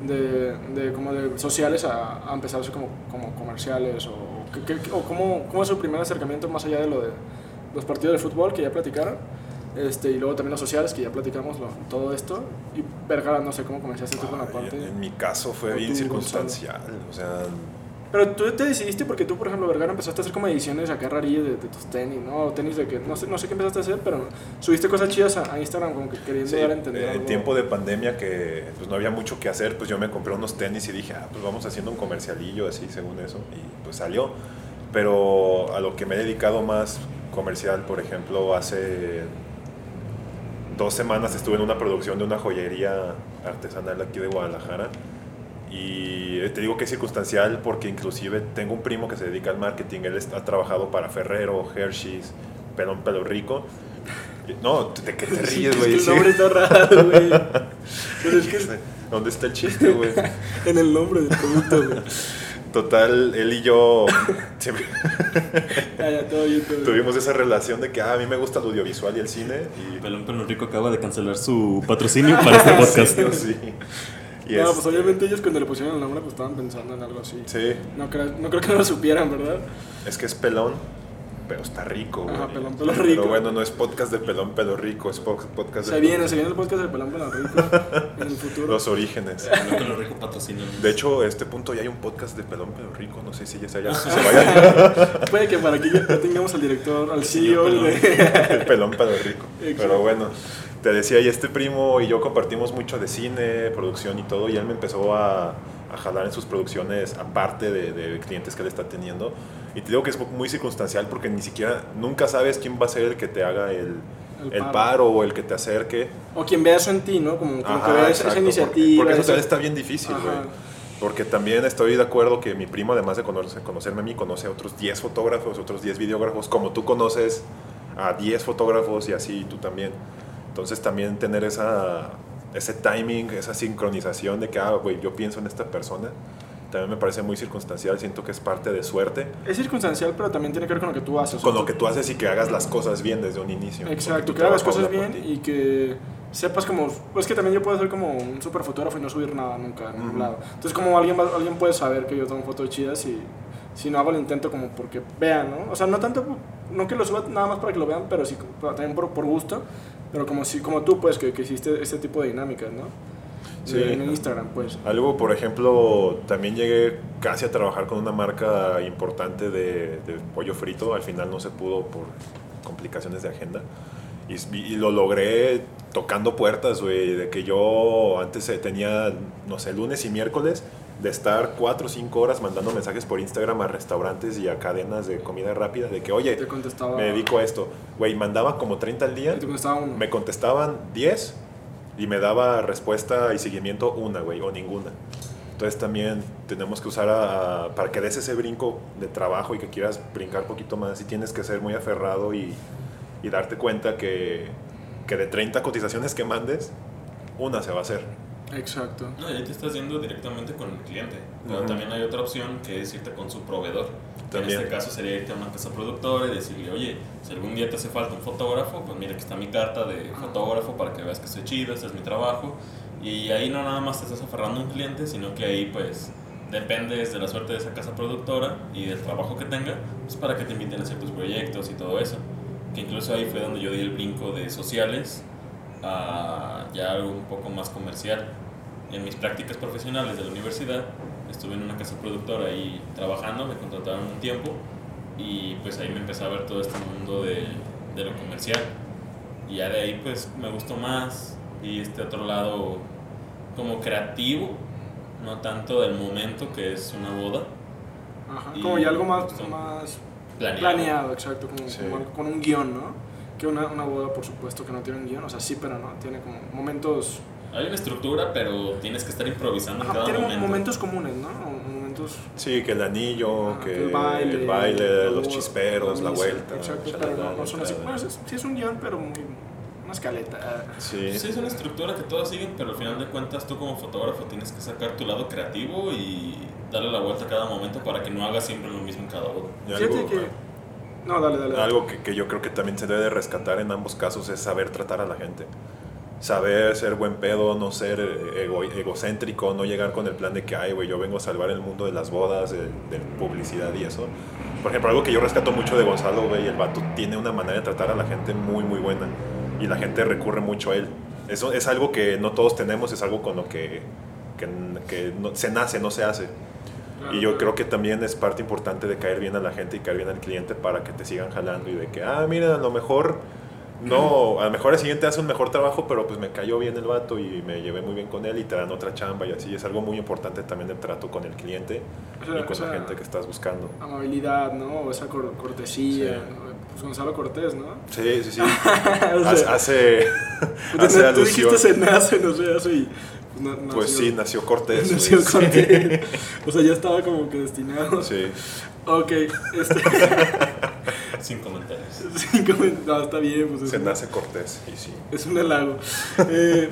de, de como de sociales a, a empezar a ser como, como comerciales? ¿O, qué- qué- o cómo, cómo es su primer acercamiento más allá de lo de los partidos de fútbol que ya platicaron? Este, y luego también los sociales, que ya platicamos lo- todo esto. Y Vergara, no sé cómo comenzaste tú con la Ay, parte. en, mi caso fue bien circunstancial. O sea, Pero tú te decidiste porque tú, por ejemplo, Vergara, empezaste a hacer como ediciones acá rarillas de, de tus tenis, ¿no? Tenis de que, no sé, no sé qué empezaste a hacer, pero subiste cosas chidas a, a Instagram como que queriendo sí, dar a entender en algo. tiempo de pandemia que pues, no había mucho que hacer, pues yo me compré unos tenis y dije, ah, pues vamos haciendo un comercialillo así, según eso. Y pues salió. Pero a lo que me he dedicado más comercial, por ejemplo, hace dos semanas estuve en una producción de una joyería artesanal aquí de Guadalajara. Y te digo que es circunstancial porque inclusive tengo un primo que se dedica al marketing, él ha trabajado para Ferrero, Hershey's, Pelón Pelo Rico. No, ¿de qué te Sí, ríes, es güey? que el Sí. nombre está raro, güey. Pero es que es ¿Dónde está el chiste, güey? en el nombre del producto, güey. Total, él y yo siempre Ya, ya, todo bien, todo bien. tuvimos esa relación de que ah, a mí me gusta el audiovisual y el cine. Y Pelón Pelón Rico acaba de cancelar su patrocinio para este podcast. Yo sí. Y No, es- pues obviamente ellos cuando le pusieron el nombre pues estaban pensando en algo así. Sí, No, creo, no creo que no lo supieran, ¿verdad? es que es pelón, pero está rico, güey. Ajá, pelón, pelo Pero rico. bueno, no es podcast de pelón, pelo rico, es po- podcast de Se viene, se viene el podcast de Pelón Pelón Rico en el futuro. los orígenes. Pelón Pelón Rico. De hecho, a este punto ya hay un podcast de pelón, pelo rico. No sé si ya se, haya, se vaya Puede que para que ya tengamos al director, al CEO Pelón. de... el pelón, pelo rico. Exacto. Pero bueno, te decía, y este primo y yo compartimos mucho de cine, producción y todo, y él me empezó a, a jalar en sus producciones, aparte de, de clientes que él está teniendo. Y te digo que es muy circunstancial porque ni siquiera, nunca sabes quién va a ser el que te haga el, El el paro. paro o el que te acerque. O quien vea eso en ti, ¿no? Como, como Ajá, que vea esa, esa exacto, porque- iniciativa. Porque, eso ese- también está bien difícil, güey. Porque también estoy de acuerdo que mi primo, además de conocer- conocerme a mí, conoce a otros 10 fotógrafos, otros 10 videógrafos, como tú conoces a 10 fotógrafos y así tú también. Entonces también tener esa, ese timing, esa sincronización de que, ah, güey, yo pienso en esta persona, también me parece muy circunstancial, siento que es parte de suerte, Es circunstancial, pero también tiene que ver con lo que tú haces. con lo que tú haces y que hagas las cosas bien desde un inicio. Exacto, que hagas trabajo cosas bien y que sepas como... Pues que también yo puedo ser como un super fotógrafo y no subir nada nunca en ningún Ujú. lado. Entonces como alguien, alguien puede saber que yo tomo fotos chidas y si no hago el intento como porque vean, ¿no? O sea, no tanto, no que lo suba nada más para que lo vean, pero sí también por, por gusto. Pero como, si, como tú, pues, que, que hiciste este tipo de dinámicas, ¿no? Sí. En Instagram, pues. Algo, por ejemplo, también llegué casi a trabajar con una marca importante de, de pollo frito. Al final no se pudo por complicaciones de agenda. Y, y lo logré tocando puertas, güey. De que yo antes eh, tenía, no sé, lunes y miércoles de estar cuatro o cinco horas mandando mensajes por Instagram a restaurantes y a cadenas de comida rápida. De que, oye, Te contestaba... me dedico a esto. Güey, mandaba como 30 al día. te contestaba uno. Me contestaban 10 y me daba respuesta y seguimiento una, güey, o ninguna. Entonces también tenemos que usar a, a- para que des ese brinco de trabajo y que quieras brincar poquito más y tienes que ser muy aferrado y, y darte cuenta que, que de 30 cotizaciones que mandes, una se va a hacer. Exacto. No, y ahí te estás yendo directamente con el cliente. Pero Ujú. también hay otra opción que es irte con su proveedor. También. En este caso sería irte a una casa productora y decirle, oye, si algún día te hace falta un fotógrafo, pues mira, aquí está mi carta de fotógrafo para que veas que estoy chido, este es mi trabajo. Y ahí no nada más te estás aferrando a un cliente, sino que ahí pues dependes de la suerte de esa casa productora y del trabajo que tenga, pues para que te inviten a ciertos proyectos y todo eso. Que incluso ahí fue donde yo di el brinco de sociales a ya algo un poco más comercial. En mis prácticas profesionales de la universidad estuve en una casa productora ahí trabajando, me contrataron un tiempo y pues ahí me empecé a ver todo este mundo de, de lo comercial. Y ya de ahí pues me gustó más y este otro lado como creativo, no tanto del momento que es una boda, Ajá. Y- Como ya algo más, más planeado. planeado, exacto, como, Sí. como con un guion, ¿no? Que una, una boda, por supuesto, que no tiene un guion, o sea, sí, pero no, tiene como momentos Hay una estructura, pero tienes que estar improvisando en cada tiene mo- momento. momentos comunes, ¿no? Momentos... Sí, que el anillo, ah, que el baile, el baile, los chisperos, la misa, vuelta. Exacto, shalala, pero no, no son así. shalala. Bueno, sí, es un guion, pero muy, una escaleta. Sí, Sí, es una estructura que todos siguen, pero al final de cuentas tú como fotógrafo tienes que sacar tu lado creativo y darle la vuelta a cada momento para que no hagas siempre lo mismo en cada uno. Y Fíjate que... No, dale, dale. dale. algo que, que yo creo que también se debe de rescatar en ambos casos es saber tratar a la gente. Saber ser buen pedo, no ser ego- egocéntrico, no llegar con el plan de que, ay, güey, yo vengo a salvar el mundo de las bodas, de, de publicidad y eso. Por ejemplo, algo que yo rescato mucho de Gonzalo, güey, el vato tiene una manera de tratar a la gente muy, muy buena. Y la gente recurre mucho a él. Eso es algo que no todos tenemos, es algo con lo que, que, que no- se nace, no se hace. Y yo creo que también es parte importante de caer bien a la gente y caer bien al cliente para que te sigan jalando y de que, ah, mira, a lo mejor, no, a lo mejor el siguiente hace un mejor trabajo, pero pues me cayó bien el vato y me llevé muy bien con él y te dan otra chamba y así. Es algo muy importante también el trato con el cliente O sea, y con o sea, la gente que estás buscando. Amabilidad, ¿no? O esa cor- cortesía. Sí. Pues Gonzalo Cortés, ¿no? Sí, sí, sí. O Hace, sea, hace, hace tú alusión. dijiste se nace, no sé, hace y... na- Pues nació- sí, nació Cortés. Nació Cortés. O sea, ya estaba como que destinado. Sí. Ok, este... Sin comentarios. sí, como- no, está bien, pues es, Se nace Cortés y sí. es un halago. Eh,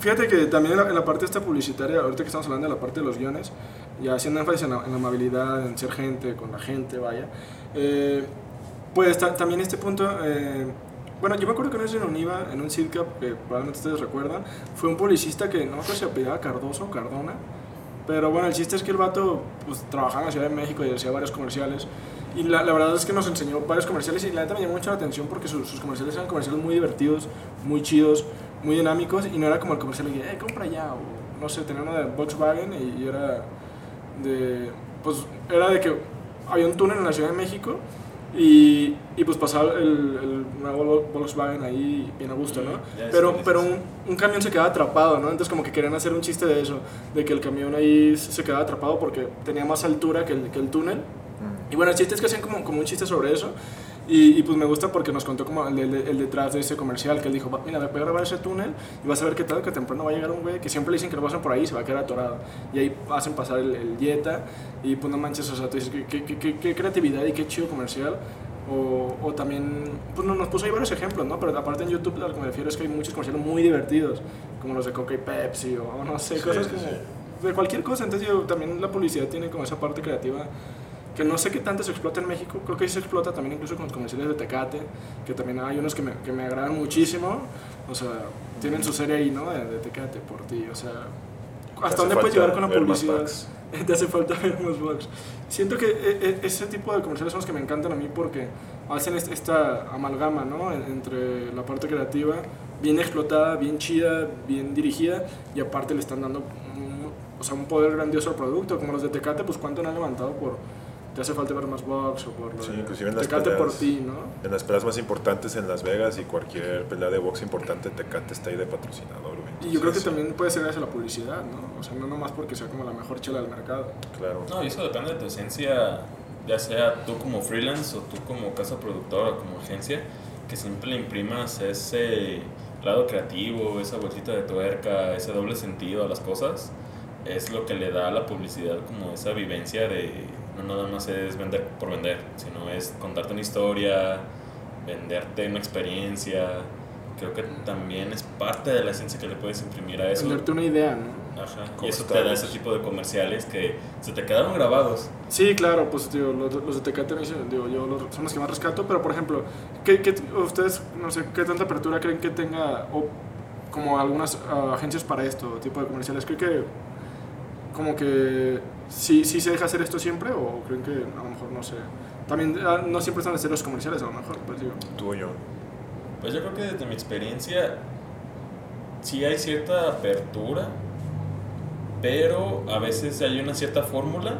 fíjate que también en la, en la parte esta publicitaria, ahorita que estamos hablando de la parte de los guiones, ya haciendo énfasis en la, en la amabilidad, en ser gente, con la gente, vaya. eh, pues ta- también este punto... eh, bueno, yo me acuerdo que una vez en Univa, en un SIDCAP, que probablemente ustedes recuerdan, fue un publicista que no acuerdo si apellidaba Cardoso o Cardona, pero bueno, el chiste es que el vato pues, trabajaba en la Ciudad de México y hacía varios comerciales. Y la, la verdad es que nos enseñó varios comerciales y la neta me llamó mucho la atención porque sus, sus comerciales eran comerciales muy divertidos, muy chidos, muy dinámicos y no era como el comercial de, eh, compra ya, o no sé, tenía uno de Volkswagen y, y era de, pues era de que había un túnel en la Ciudad de México y, y pues pasaba el, el nuevo Volkswagen ahí bien a gusto, ¿no? Pero, pero un, un camión se quedaba atrapado, ¿no? Entonces como que querían hacer un chiste de eso, de que el camión ahí se quedaba atrapado porque tenía más altura que el, que el túnel. Y bueno, el chiste es que hacían como, como un chiste sobre eso. Y, y pues me gusta porque nos contó como el, el- el detrás de ese comercial, que él dijo, "Va, mira, voy a grabar ese túnel y vas a ver qué tal, que temprano va a llegar un güey que siempre le dicen que lo pasan por ahí y se va a quedar atorado. Y ahí hacen pasar el, el Jetta y pues no manches, o sea, tú dices, qué, qué, qué- qué- creatividad y qué chido comercial. O, o también, pues no- nos puso ahí varios ejemplos, ¿no? Pero aparte en YouTube a lo que me refiero es que hay muchos comerciales muy divertidos, como los de Coca y Pepsi o, o no sé, Sí, cosas sí, como sí. de cualquier cosa. Entonces yo también la publicidad tiene como esa parte creativa que no sé qué tanto se explota en México. Creo que sí se explota también incluso con los comerciales de Tecate, que también hay unos que me, que me agradan muchísimo. O sea, tienen su serie ahí, ¿no? De, de Tecate por ti. O sea, ¿hasta dónde puedes llegar con la publicidad? Te hace falta ver más vlogs. Siento que e- e- ese tipo de comerciales son los que me encantan a mí porque hacen est- esta amalgama, ¿no? En- Entre la parte creativa, bien explotada, bien chida, bien dirigida, y aparte le están dando un, o sea, un poder grandioso al producto, como los de Tecate, pues cuánto no han levantado por te hace falta ver más box o por lo Sí, de inclusive en las Tecate peleas. por ti, ¿no? En las peleas más importantes en Las Vegas y cualquier pelea de box importante, Tecate está ahí de patrocinador, güey. Y yo creo que Entonces, también puede ser gracias a la publicidad, ¿no? O sea, no nomás porque sea como la mejor chela del mercado. Claro. No, y eso depende de tu esencia, ya sea tú como freelance o tú como casa productora o como agencia, que siempre le imprimas ese lado creativo, esa vueltita de tuerca, ese doble sentido a las cosas, es lo que le da a la publicidad como esa vivencia de no nada más es vender por vender, sino es contarte una historia, venderte una experiencia. Creo que también es parte de la esencia que le puedes imprimir a eso. Venderte una idea, ¿no? Ajá, y eso te da ese tipo de comerciales que se te quedaron grabados. Sí, claro, pues digo, los, los de Tecate me dicen, digo, yo los, son los que más rescato, pero por ejemplo, ¿qué, qué- ustedes, no sé, qué tanta apertura creen que tenga, o como algunas ah, agencias para esto, tipo de comerciales? ¿Creen que, como que, sí, sí se deja hacer esto siempre, o creen que a lo mejor, no sé, también ah, no siempre están los comerciales, a lo mejor, pues digo. Tú y yo. Pues yo creo que desde mi experiencia sí hay cierta apertura, pero a veces hay una cierta fórmula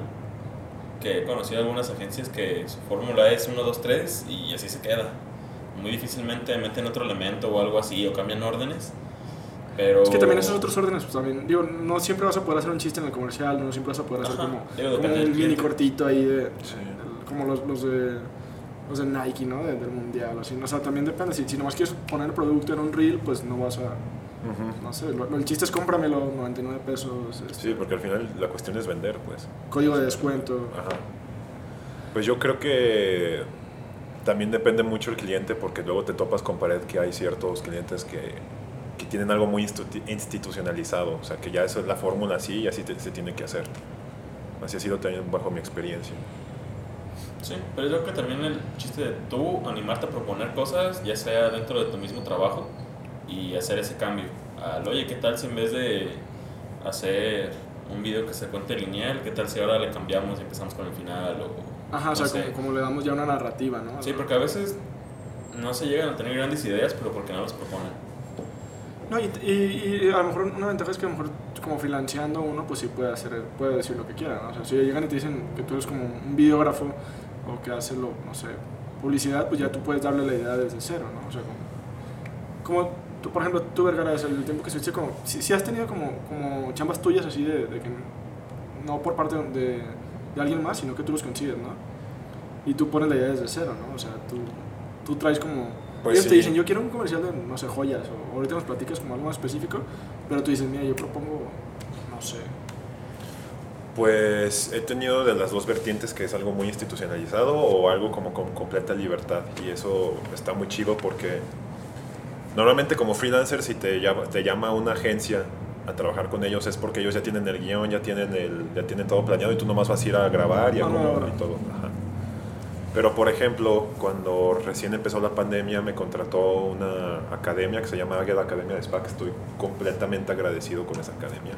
que he conocido algunas agencias que su fórmula es 1, 2, 3 y así se queda. Muy difícilmente meten otro elemento o algo así o cambian órdenes. Pero... Es que también esos otros órdenes, pues también, digo, no siempre vas a poder hacer un chiste en el comercial, no siempre vas a poder hacer Ajá, como, digo, como depende un mini cortito ahí de, Sí. como los, los de los de Nike, ¿no? De- del mundial, así. O sea, también depende. Si, si nomás quieres poner el producto en un reel, pues no vas a. No sé, lo- lo- el chiste es cómpramelo, 99 pesos, este, Sí, porque al final la cuestión es vender, pues. código de descuento. Ajá. Pues yo creo que también depende mucho el cliente porque luego te topas con pared que hay ciertos clientes que, que tienen algo muy institu- institucionalizado, o sea, que ya eso es la fórmula así y así te- se tiene que hacer. Así ha sido también bajo mi experiencia. Sí, pero yo creo que también el chiste de tú animarte a proponer cosas, ya sea dentro de tu mismo trabajo, y hacer ese cambio. Al, oye, ¿qué tal si en vez de hacer un video que se cuente lineal, qué tal si ahora le cambiamos y empezamos con el final? O, Ajá, o no sea, sé. como, como le damos ya una narrativa, ¿no? Sí, porque a veces no se llegan a tener grandes ideas, pero porque no las proponen. No, y, y- y a lo mejor una ventaja es que a lo mejor como freelanceando uno pues sí puede hacer, puede decir lo que quiera, ¿no? O sea, si llegan y te dicen que tú eres como un videógrafo o que hace lo, no sé, publicidad, pues ya tú puedes darle la idea desde cero, ¿no? O sea, como, como tú, por ejemplo, tú, Vergara, el tiempo que estuviste como, si, si has tenido como, como chambas tuyas así de, de que no por parte de, de alguien más, sino que tú los consigues, ¿no? Y tú pones la idea desde cero, ¿no? O sea, tú, tú traes como... Pues ellos te sí. dicen, yo quiero un comercial de, no sé, joyas, o ahorita nos platicas como algo más específico, pero tú dices, mira, yo propongo, no sé, Pues he tenido de las dos vertientes que es algo muy institucionalizado o algo como con completa libertad y eso está muy chido porque normalmente como freelancer si te llama, te llama una agencia a trabajar con ellos es porque ellos ya tienen el guion, ya tienen, el, ya tienen todo planeado y tú nomás vas a ir a grabar y no, no, no. y todo. Ajá. Pero por ejemplo, cuando recién empezó la pandemia me contrató una academia que se llama Águila Academia de Spa, que estoy completamente agradecido con esa academia.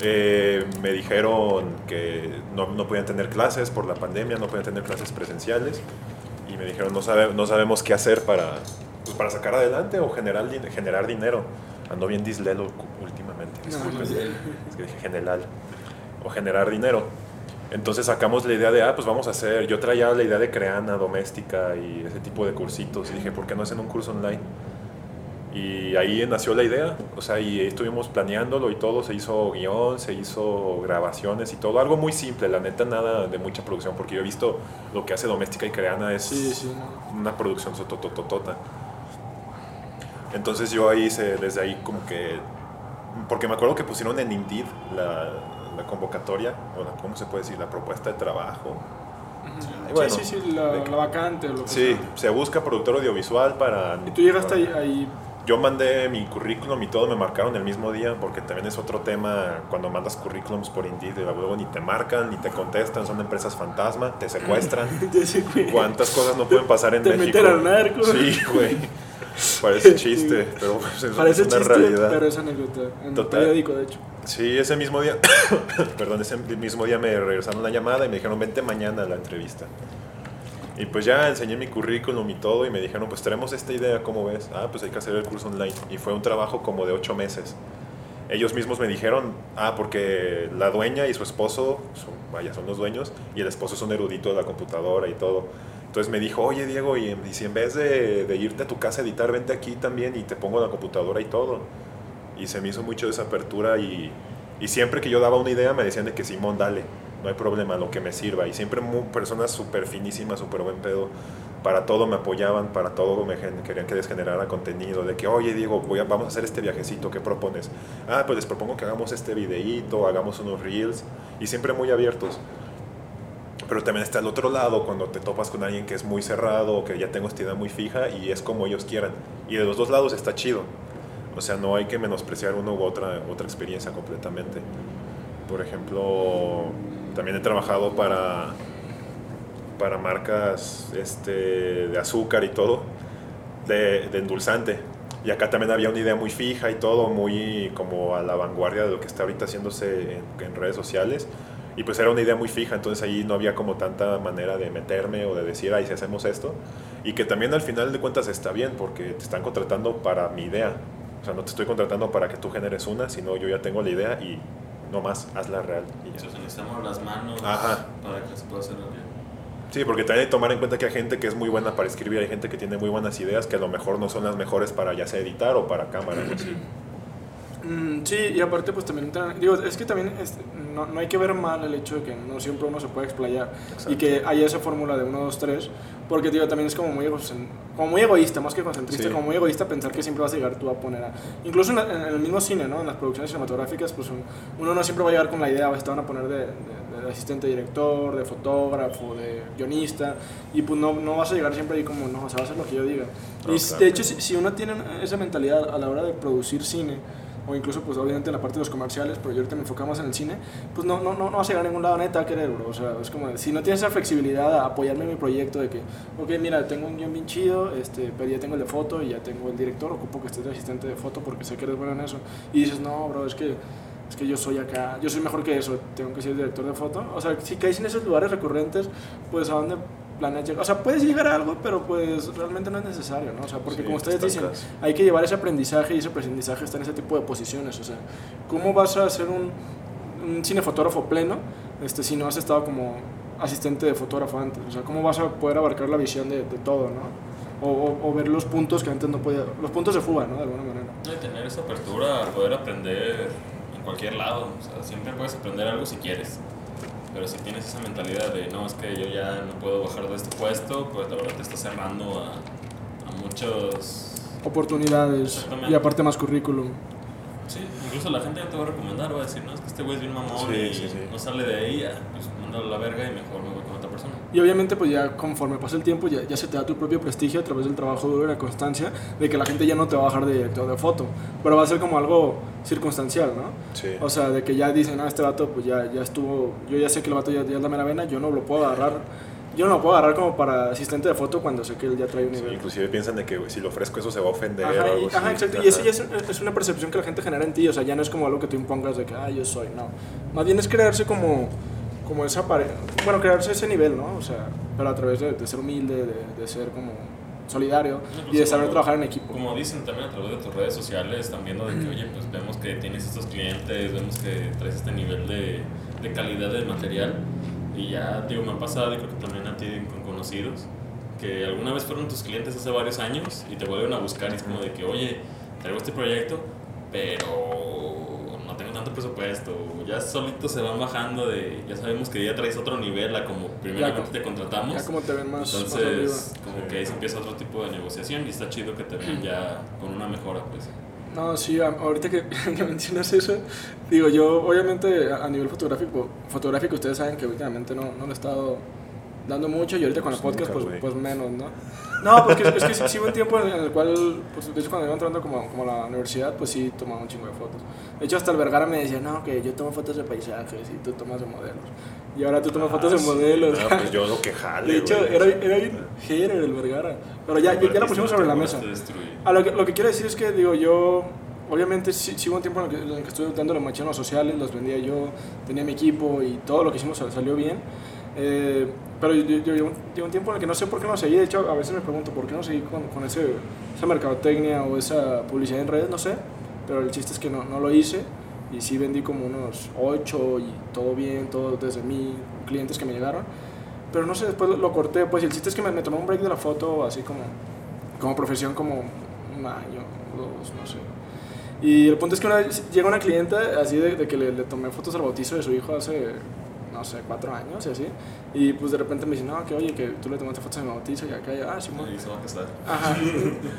Eh, me dijeron que no, no podían tener clases por la pandemia, no podían tener clases presenciales y me dijeron no, sabe- no sabemos qué hacer para, pues, para sacar adelante o generar, generar dinero. Ando bien dislelo últimamente, No, disculpen. no, Es que dije general o generar dinero. Entonces sacamos la idea de, ah, pues vamos a hacer, yo traía la idea de creana doméstica y ese tipo de cursitos y dije, ¿por qué no hacen un curso online? Y ahí nació la idea, o sea, y estuvimos planeándolo y todo, se hizo guion, se hizo grabaciones y todo, algo muy simple, la neta nada de mucha producción, porque yo he visto lo que hace Doméstica y Creana es sí, sí, no. una producción sotototota. Entonces yo ahí hice, desde ahí como que, porque me acuerdo que pusieron en Indeed la, la convocatoria, o la, ¿cómo se puede decir? La propuesta de trabajo. Ujú. bueno, sí, sí, sí, la, de la vacante o lo que Sí, sea. se busca productor audiovisual para... Y tú llegaste ahí, ahí Yo mandé mi currículum y todo, me marcaron el mismo día, porque también es otro tema cuando mandas currículums por Indeed, luego ni te marcan, ni te contestan, son empresas fantasma, te secuestran. ese güey. ¿Cuántas cosas no pueden pasar en Te México? meten al narco. Sí, güey. Parece chiste, pero pues, es, Parece una chiste, realidad. pero es anécdota. En Total. periódico, de hecho. Sí, ese mismo día, perdón, ese mismo día me regresaron la llamada y me dijeron, vente mañana a la entrevista. Y pues ya enseñé mi currículum y todo y me dijeron, pues tenemos esta idea, ¿cómo ves? Ah, pues hay que hacer el curso online. Y fue un trabajo como de ocho meses. Ellos mismos me dijeron, ah, porque la dueña y su esposo, son, vaya, son los dueños, y el esposo es un erudito de la computadora y todo. Entonces me dijo, oye Diego, y, y si en vez de, de irte a tu casa a editar, vente aquí también y te pongo la computadora y todo. Y se me hizo mucho esa apertura y, y siempre que yo daba una idea me decían de que Simón, dale, no hay problema, lo que me sirva. Y siempre mu- personas súper finísimas, súper buen pedo, para todo me apoyaban, para todo me querían que les generara contenido, de que, oye Diego, voy a- vamos a hacer este viajecito, ¿qué propones? Ah, pues les propongo que hagamos este videíto, hagamos unos reels, y siempre muy abiertos. Pero también está el otro lado, cuando te topas con alguien que es muy cerrado, que ya tengo esta idea muy fija, y es como ellos quieran. Y de los dos lados está chido. O sea, no hay que menospreciar una u otra, otra experiencia completamente. Por ejemplo, también he trabajado para, para marcas este, de azúcar y todo, de, de endulzante. Y acá también había una idea muy fija y todo, muy como a la vanguardia de lo que está ahorita haciéndose en, en redes sociales. Y pues era una idea muy fija, entonces ahí no había como tanta manera de meterme o de decir, ay, si hacemos esto. Y que también al final de cuentas está bien, porque te están contratando para mi idea. O sea, no te estoy contratando para que tú generes una, sino yo ya tengo la idea y no más, hazla real. Y ya. Entonces necesitamos las manos Ajá. para que se pueda hacer bien. Sí, porque también hay que tomar en cuenta que hay gente que es muy buena para escribir, hay gente que tiene muy buenas ideas que a lo mejor no son las mejores para ya sea editar o para cámara. así. Mm, sí, y aparte pues también, digo, es que también es, no, no, hay que ver mal el hecho de que no siempre uno se puede explayar y que haya esa fórmula de 1, 2, 3, porque digo, también es como muy, como muy egoísta, más que concentrista, como muy egoísta pensar que siempre vas a llegar tú a poner a... Incluso en, el mismo cine, ¿no? En las producciones cinematográficas, pues uno no siempre va a llegar con la idea, te van a poner de, de, asistente director, de fotógrafo, de guionista, y pues no, no vas a llegar siempre ahí como, no, o sea, va a ser lo que yo diga. y de hecho, si, si uno tiene esa mentalidad a la hora de producir cine, o incluso pues obviamente en la parte de los comerciales, pero yo ahorita me enfocamos en el cine, pues no, no, no, no vas a llegar a ningún lado neta, querer, bro. O sea, es como, si no tienes esa flexibilidad a apoyarme en mi proyecto de que, ok, mira, tengo un guion bien chido, este, pero ya tengo el de foto y ya tengo el director, ocupo que estés de asistente de foto porque sé que eres bueno en eso. Y dices, no, bro, es que es que yo soy acá, yo soy mejor que eso, tengo que ser director de foto. O sea, si caes en esos lugares recurrentes, pues a dónde o sea, puedes llegar a algo, pero pues realmente no es necesario, ¿no? O sea, porque como ustedes dicen, hay que llevar ese aprendizaje y ese aprendizaje está en ese tipo de posiciones. O sea, ¿cómo vas a ser un, un cinefotógrafo pleno este, si no has estado como asistente de fotógrafo antes? O sea, ¿cómo vas a poder abarcar la visión de, de todo, ¿no? O, o, ver los puntos que antes no podía, los puntos de fuga, ¿no? De alguna manera. De tener esa apertura poder aprender en cualquier lado. O sea, siempre puedes aprender algo si quieres. Pero si tienes esa mentalidad de no, es que yo ya no puedo bajar de este puesto, pues la verdad te está cerrando a, a muchas oportunidades y aparte más currículum. Sí, incluso la gente ya te va a recomendar, va a decir, no, es que este güey es bien mamón y no sale de ahí, ya, pues mándalo a la verga y mejor me voy con otra persona. Y obviamente, pues ya conforme pasa el tiempo, ya, ya se te da tu propio prestigio a través del trabajo duro y la constancia de que la gente ya no te va a bajar de director de foto, pero va a ser como algo circunstancial, ¿no? Sí. O sea, de que ya dicen, ah, este vato, pues ya, ya estuvo, yo ya sé que el vato ya, ya es la mera vena, yo no lo puedo agarrar yo no lo puedo agarrar como para asistente de foto cuando sé que él ya trae un nivel. inclusive piensan de que si lo ofrezco eso se va a ofender. Ajá, o algo ajá exacto. Y eso ya es, es, una percepción que la gente genera en ti. O sea, ya no es como algo que tú impongas de que, ah, yo soy. No. Más bien es crearse como, como esa pared. Bueno, crearse ese nivel, ¿no? O sea, pero a través de, de ser humilde, de, de, ser como solidario y de saber trabajar en equipo. Como dicen también a través de tus redes sociales, están viendo de que, oye, pues vemos que tienes estos clientes, vemos que traes este nivel de, de calidad del material y ya, digo, me ha pasado, y creo que también a ti con conocidos, que alguna vez fueron tus clientes hace varios años y te vuelven a buscar y es como de que, oye, traigo este proyecto, pero no tengo tanto presupuesto. Ya solito se van bajando de, ya sabemos que ya traes otro nivel a como primeramente te contratamos. Ya como te ven más. Entonces, como que ahí se empieza otro tipo de negociación y está chido que te vean ya con una mejora, pues. No, sí, ahorita que, mencionas eso, digo, yo obviamente a nivel fotográfico, fotográfico ustedes saben que últimamente no, no le he estado dando mucho y ahorita con el pues podcast pues, pues, menos, ¿no? No, porque es, que sí, hubo un tiempo en el cual, pues de hecho cuando iba entrando como, como a la universidad, pues sí tomaba un chingo de fotos. De hecho hasta el Vergara me decía, no, que yo tomo fotos de paisajes y tú tomas de modelos. Y ahora tú tomas fotos de ah, modelos. No, pues yo lo que jale, De hecho, era, era bien hater el Vergara. Pero ya, ya, ya, la pusimos sobre la mesa. A lo que, lo que quiero decir es que, digo, yo obviamente sí, sí, hubo un tiempo en el que, en el que estuve dando los machinos sociales, los vendía yo, tenía mi equipo y todo lo que hicimos salió bien. Eh, pero yo, yo, llevo, un tiempo en el que no sé por qué no seguí. De hecho, a veces me pregunto por qué no seguí con, con ese, esa mercadotecnia o esa publicidad en redes, no sé. Pero el chiste es que no, no lo hice. Y sí vendí como unos 8 y todo bien, todo desde mí, clientes que me llegaron. Pero no sé, después lo, corté. Pues el chiste es que me, me, tomé un break de la foto así como, como profesión, como un año, dos, no sé. Y el punto es que una llega una clienta así de, de que le, le tomé fotos al bautizo de su hijo hace no sé, cuatro años y así. Y pues de repente me dice, no, que oye, que tú le tomaste fotos de mi bautizo y acá, ah, sí, Y se va a casar. Ajá.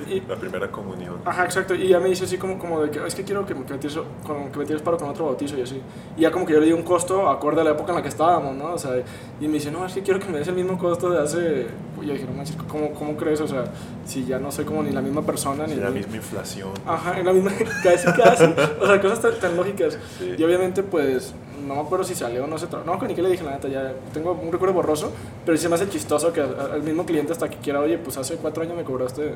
Y, la primera comunión. Ajá, exacto. Y ya me dice así como, como de que, es que quiero que, que, me tires, con, que me tires paro con otro bautizo y así. Y ya como que yo le di un costo acorde a la época en la que estábamos, ¿no? O sea, y me dice, no, es que quiero que me des el mismo costo de hace... Y yo dije, no manches, ¿cómo, ¿cómo crees? O sea, si ya no soy como ni la misma persona, ni... la misma inflación. Ajá, en la misma... casi, casi. O sea, cosas tan, tan lógicas. Y obviamente, pues no me acuerdo si salió o no se No, ni qué le dije, la neta, ya tengo un recuerdo borroso, pero sí se me hace chistoso que al mismo cliente hasta que quiera, oye, pues hace cuatro años me cobraste,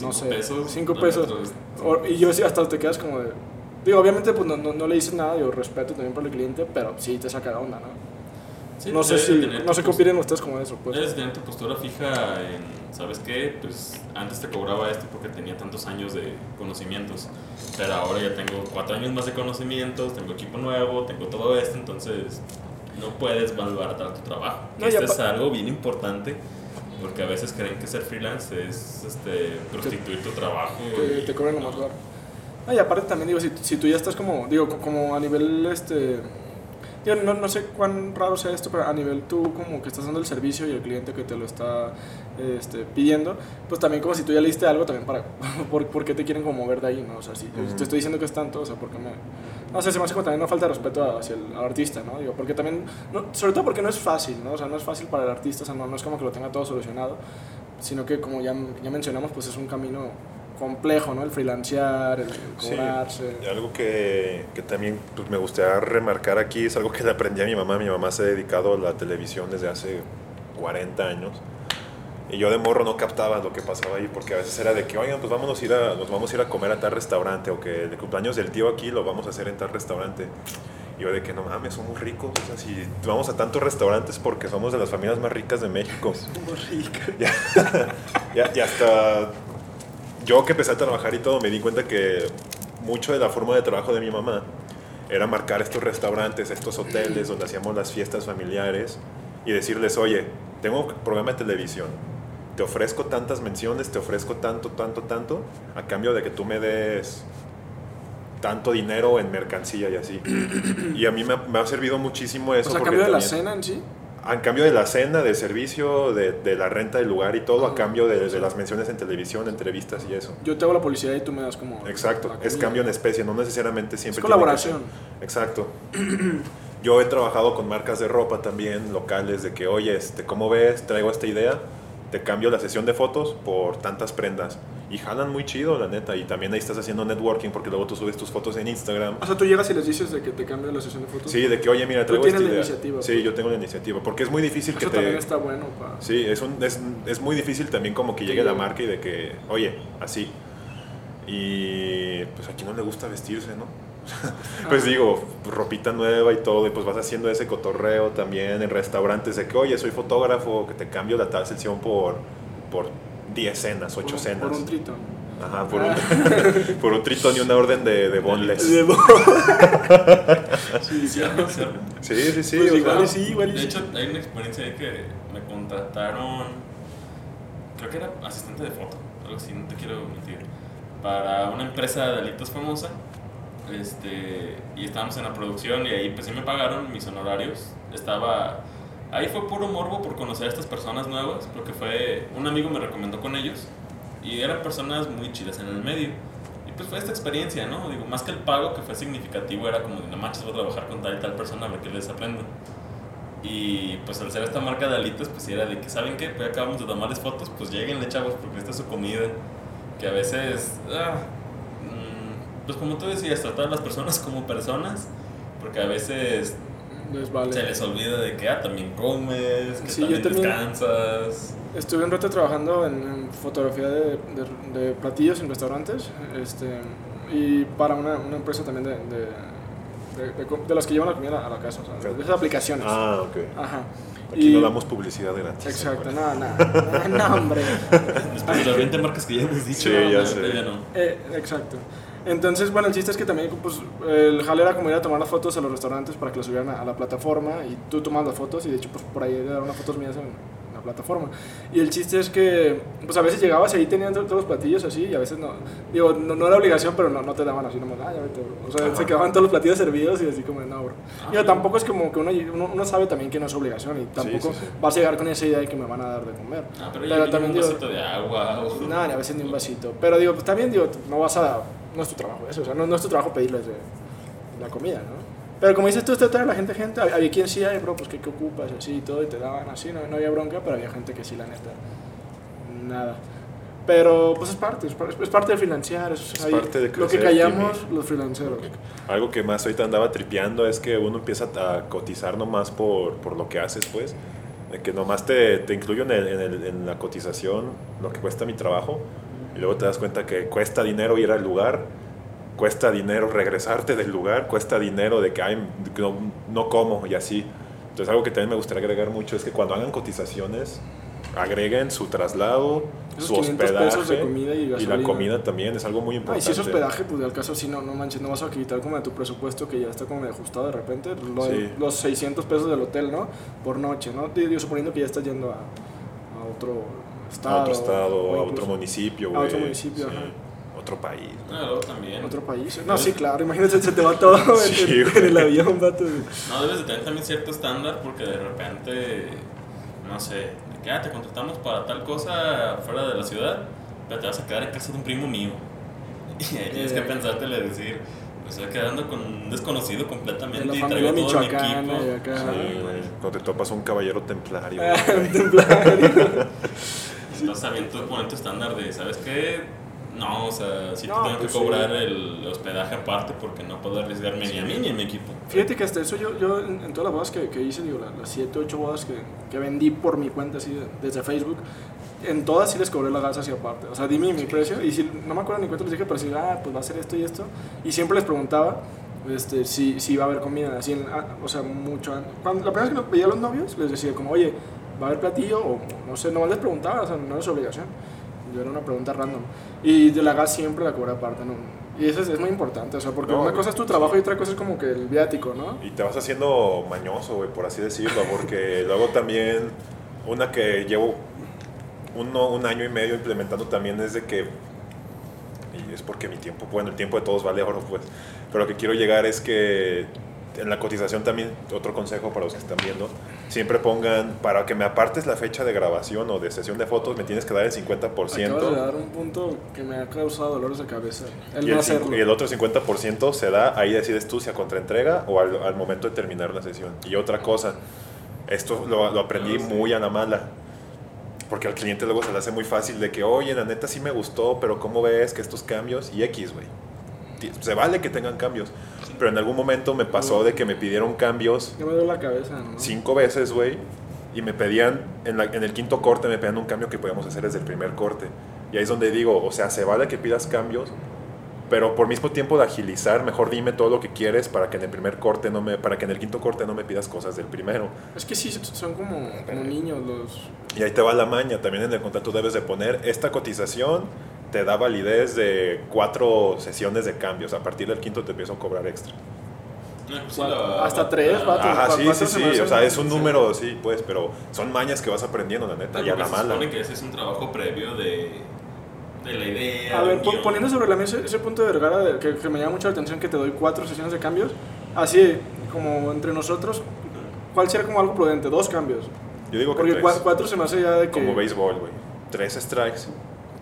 no sé, pesos, cinco pesos. y yo sí, hasta te quedas como de... Digo, obviamente, pues no, no, le dices nada, yo respeto también por el cliente, pero sí te saca de onda, ¿no? No sé si, no sé qué opinan ustedes como eso. Pues. Debes tener tu postura fija en, ¿sabes qué? Pues antes te cobraba esto porque tenía tantos años de conocimientos, pero ahora ya tengo cuatro años más de conocimientos, tengo equipo nuevo, tengo todo esto, entonces no puedes malbaratar tu trabajo. esto es algo bien importante. Porque a veces creen que ser freelance es este, prostituir tu trabajo. Te, te cobran lo más Ah, y aparte también digo, si, si tú ya estás como, digo, co- como a nivel, este, digo, no, no sé cuán raro sea esto, pero a nivel tú como que estás dando el servicio y el cliente que te lo está este, pidiendo, pues también como si tú ya le diste algo también para, ¿por, por qué te quieren como mover de ahí, no? O sea, si te estoy diciendo que es tanto, o sea, porque me, no sé, se me hace como también una falta de respeto hacia el artista, ¿no? Digo, porque también, no, sobre todo porque no es fácil, ¿no? O sea, no es fácil para el artista, o sea, no, no es como que lo tenga todo solucionado, sino que como ya, ya mencionamos, pues es un camino complejo, ¿no? El freelancear, el, Sí, cobrarse. y algo que, que también pues, me gustaría remarcar aquí es algo que le aprendí a mi mamá. Mi mamá se ha dedicado a la televisión desde hace 40 años. Y yo de morro no captaba lo que pasaba ahí porque a veces era de que, oigan, pues vámonos a ir a, nos vamos a ir a comer a tal restaurante o que el cumpleaños del tío aquí lo vamos a hacer en tal restaurante. Y yo de que no mames, somos ricos. O sea, si vamos a tantos restaurantes porque somos de las familias más ricas de México. Ya, ya, y hasta yo que empecé a trabajar y todo, me di cuenta que mucho de la forma de trabajo de mi mamá era marcar estos restaurantes, estos hoteles donde hacíamos las fiestas familiares y decirles, oye, tengo un programa de televisión, te ofrezco tantas menciones, te ofrezco tanto, tanto, tanto, a cambio de que tú me des tanto dinero en mercancía y así. y a mí me, ha- me ha servido muchísimo eso. O sea, a cambio de la cena en sí. A cambio de la cena, del servicio, de, de la renta del lugar y todo, a cambio de, de las menciones en televisión, entrevistas y eso. Yo te hago la publicidad y tú me das como. Exacto, es cambio en especie, no necesariamente Es siempre. colaboración. que ser- Exacto. Yo he trabajado con marcas de ropa también, locales, de que, oye, este, ¿cómo ves? Traigo esta idea, te cambio la sesión de fotos por tantas prendas. Y jalan muy chido, la neta. Y también ahí estás haciendo networking porque luego tú subes tus fotos en Instagram. O sea, tú llegas y les dices de que te cambio la sesión de fotos. Sí, de que, oye, mira, Tú traigo tienes esta la idea. iniciativa, Sí, yo tengo la iniciativa. Porque es muy difícil que Eso te... también está bueno para. Sí, es, un, es, es muy difícil también como que llegue Sí. la marca y de que, oye, así. Y pues aquí no le gusta vestirse, ¿no? pues digo, ropita nueva y todo, y pues vas haciendo ese cotorreo también en restaurantes de que, oye, soy fotógrafo, que te cambio la tal sesión por, por 10 cenas, 8 por, cenas. Por un trito. Ajá, por, Ah. un, por un tritón y una orden de, de boneless. sí, sí. ¿Cierto? ¿Cierto? Sí, sí, sí. Pues o igual sea, y sí, igual De sí. hecho, hay una experiencia ahí que me contrataron, creo que era asistente de foto, algo así, no te quiero mentir, para una empresa de delitos famosa. Este, y estábamos en la producción y ahí pues sí me pagaron mis honorarios. Estaba, ahí fue puro morbo por conocer a estas personas nuevas, porque fue, un amigo me recomendó con ellos y eran personas muy chidas en el medio. Y pues fue esta experiencia, ¿no? Digo, más que el pago que fue significativo, era como de no manches, voy a trabajar con tal y tal persona a ver qué les aprendo. Y pues al ser esta marca de alitas, pues era de que, ¿saben qué? Pues acabamos de tomarles fotos, pues lleguenle chavos, porque esta es su comida. Que a veces, ah, mm, pues como tú decías, tratar a las personas como personas, porque a veces Les vale. se les olvida de que ah, también comes, que Sí, yo también, también- descansas. Estuve un rato trabajando en, en fotografía de, de- de platillos en restaurantes este, y para una, una empresa también de, de, de, de co- de las que llevan la comida a la casa, o sea, de esas aplicaciones. Ah, ok. Ajá. Aquí Y- no damos publicidad gratis. Exacto, ¿no? no, no, no, no, hombre. Después de las 20 marcas que ya hemos dicho, Sí, ya no, sé. ya no. Eh, exacto. Entonces, bueno, el chiste es que también pues, el jale era como ir a tomar las fotos a los restaurantes para que las subieran a, la plataforma y tú tomas las fotos y de hecho pues por ahí eran unas fotos mías en plataforma. Y el chiste es que pues a veces llegabas y ahí tenían to- todos los platillos así y a veces no, digo, no, no era obligación, pero no, no te daban así nomás, ah, ya vete, bro". O sea, Ajá. se quedaban todos los platillos servidos y así como, no, bro. Ah, Digo, sí. tampoco es como que uno, uno, sabe también que no es obligación y tampoco sí, sí. vas a llegar con esa idea de que me van a dar de comer. Ah, pero, Pero también un digo- vasito de agua o... Ni a veces ni un vasito. Pero digo, pues también digo, no vas a. No es tu trabajo eso, o sea, no, no es tu trabajo pedirles de la comida, ¿no? Pero como dices tú, te trae a la gente, gente. Había quien sí, ay, bro, pues ¿qué, qué ocupas? Así y todo, y te daban así, no, no había bronca, pero había gente que sí, la neta. Nada. Pero pues es parte, es, par- es parte de financiar, es, Es ahí parte de lo que crecer, callamos los financieros. Algo que más ahorita andaba tripeando es que uno empieza a cotizar nomás por, por lo que haces, pues. De que nomás te, te incluyo en, el- en, el- en la cotización lo que cuesta mi trabajo. Y luego te das cuenta que cuesta dinero ir al lugar, cuesta dinero regresarte del lugar, cuesta dinero de que ay, no, no como y así. Entonces algo que también me gustaría agregar mucho es que cuando hagan cotizaciones, agreguen su traslado, Esos su 500 hospedaje comida y la gasolina. comida también es algo muy Ah, y importante. si es hospedaje, pues al caso sí, no, no manches, no vas a quitar como de tu presupuesto que ya está como ajustado de repente, lo Sí. los 600 pesos del hotel, ¿no? Por noche, ¿no? Digo, suponiendo que ya estás yendo a, a otro estado. a otro estado, o a otro municipio, a otro municipio, Sí. ajá. Otro país. No, luego también. Otro país. No, sí, claro, imagínate, se te va todo en- Sí, en, güey. el avión, vato. No, debes de tener también cierto estándar porque de repente, no sé, de que ah, te contratamos para tal cosa fuera de la ciudad, pero te vas a quedar en casa de un primo mío. Y ahí tienes que Eh. pensártele decir, me estoy quedando con un desconocido De completamente y traigo todo mi y equipo. acá. Sí, güey. Cuando te topas un caballero templario. Ah, güey. templario. Estás sabiendo tú poner tu estándar de, ¿sabes qué? No, o sea, sí No, te tengo pues que sí. cobrar el hospedaje aparte porque no puedo arriesgarme ni a mí ni a mi equipo. Fíjate que hasta eso yo, yo en, en todas las bodas que, que hice, digo, la- las 7, 8 bodas que, que vendí por mi cuenta, así, de- desde Facebook, en todas sí les cobré la gas hacia aparte. O sea, di mi, precio y si, no me acuerdo ni cuánto les dije, pero sí, ah, pues va a ser esto y esto. Y siempre les preguntaba este, si, si iba a haber comida, así, en- ah, o sea, mucho antes. Cuando, la primera vez que veía a los novios, les decía como, oye, ¿va a haber platillo? O no sé, nomás les preguntaba, o sea, no es obligación. Yo era una pregunta random. Y de la gas siempre la cobré aparte, ¿no? Y eso es, es muy importante, o sea, porque No, una cosa es tu trabajo y otra cosa es como que el viático, ¿no? Y te vas haciendo mañoso, güey, por así decirlo, porque luego también una que llevo uno, un año y medio implementando también es de que, y es porque mi tiempo, bueno, el tiempo de todos vale oro, pues, pero lo que quiero llegar es que en la cotización también, otro consejo para los que están viendo, siempre pongan, para que me apartes la fecha de grabación o de sesión de fotos, me tienes que dar el 50%. Acabas de dar un punto que me ha causado dolores de cabeza. El Y no el, hacerlo. y el otro 50% se da, ahí decides tú si a contraentrega o al, al momento de terminar la sesión. Y otra cosa, esto lo, lo aprendí Ah, sí. muy a la mala, porque al cliente luego se le hace muy fácil de que, oye, la neta sí me gustó, pero ¿cómo ves que estos cambios? Y X, güey. Se vale que tengan cambios, pero en algún momento me pasó de que me pidieron cambios Ya me duele la cabeza, ¿no? cinco veces, güey, y me pedían, en, la- en el quinto corte me pedían un cambio que podíamos hacer desde el primer corte. Y ahí es donde digo, o sea, se vale que pidas cambios, pero por mismo tiempo de agilizar, mejor dime todo lo que quieres para que en el primer corte no me, para que en el quinto corte no me pidas cosas del primero. Es que sí, son como, como niños los... Y ahí te va la maña, también en el contrato debes de poner, esta cotización te da validez de cuatro sesiones de cambios, a partir del quinto te empiezo a cobrar extra. Pues sí, la- hasta tres, la- vato. Ajá, ¿cu- sí, sí, sí, o sea, es un número, sí, pues, pero son mañas que vas aprendiendo, la neta, y a la se mala. supone que ese es un trabajo previo de, de la idea. A ver, guion. poniendo sobre la mesa ese punto de Vergara de- que, que me llama mucho la atención que te doy cuatro sesiones de cambios, así como entre nosotros, ¿cuál sería como algo prudente? Dos cambios. Yo digo que Porque tres. cua- cuatro se me hace ya de que... Como béisbol, güey. Tres strikes.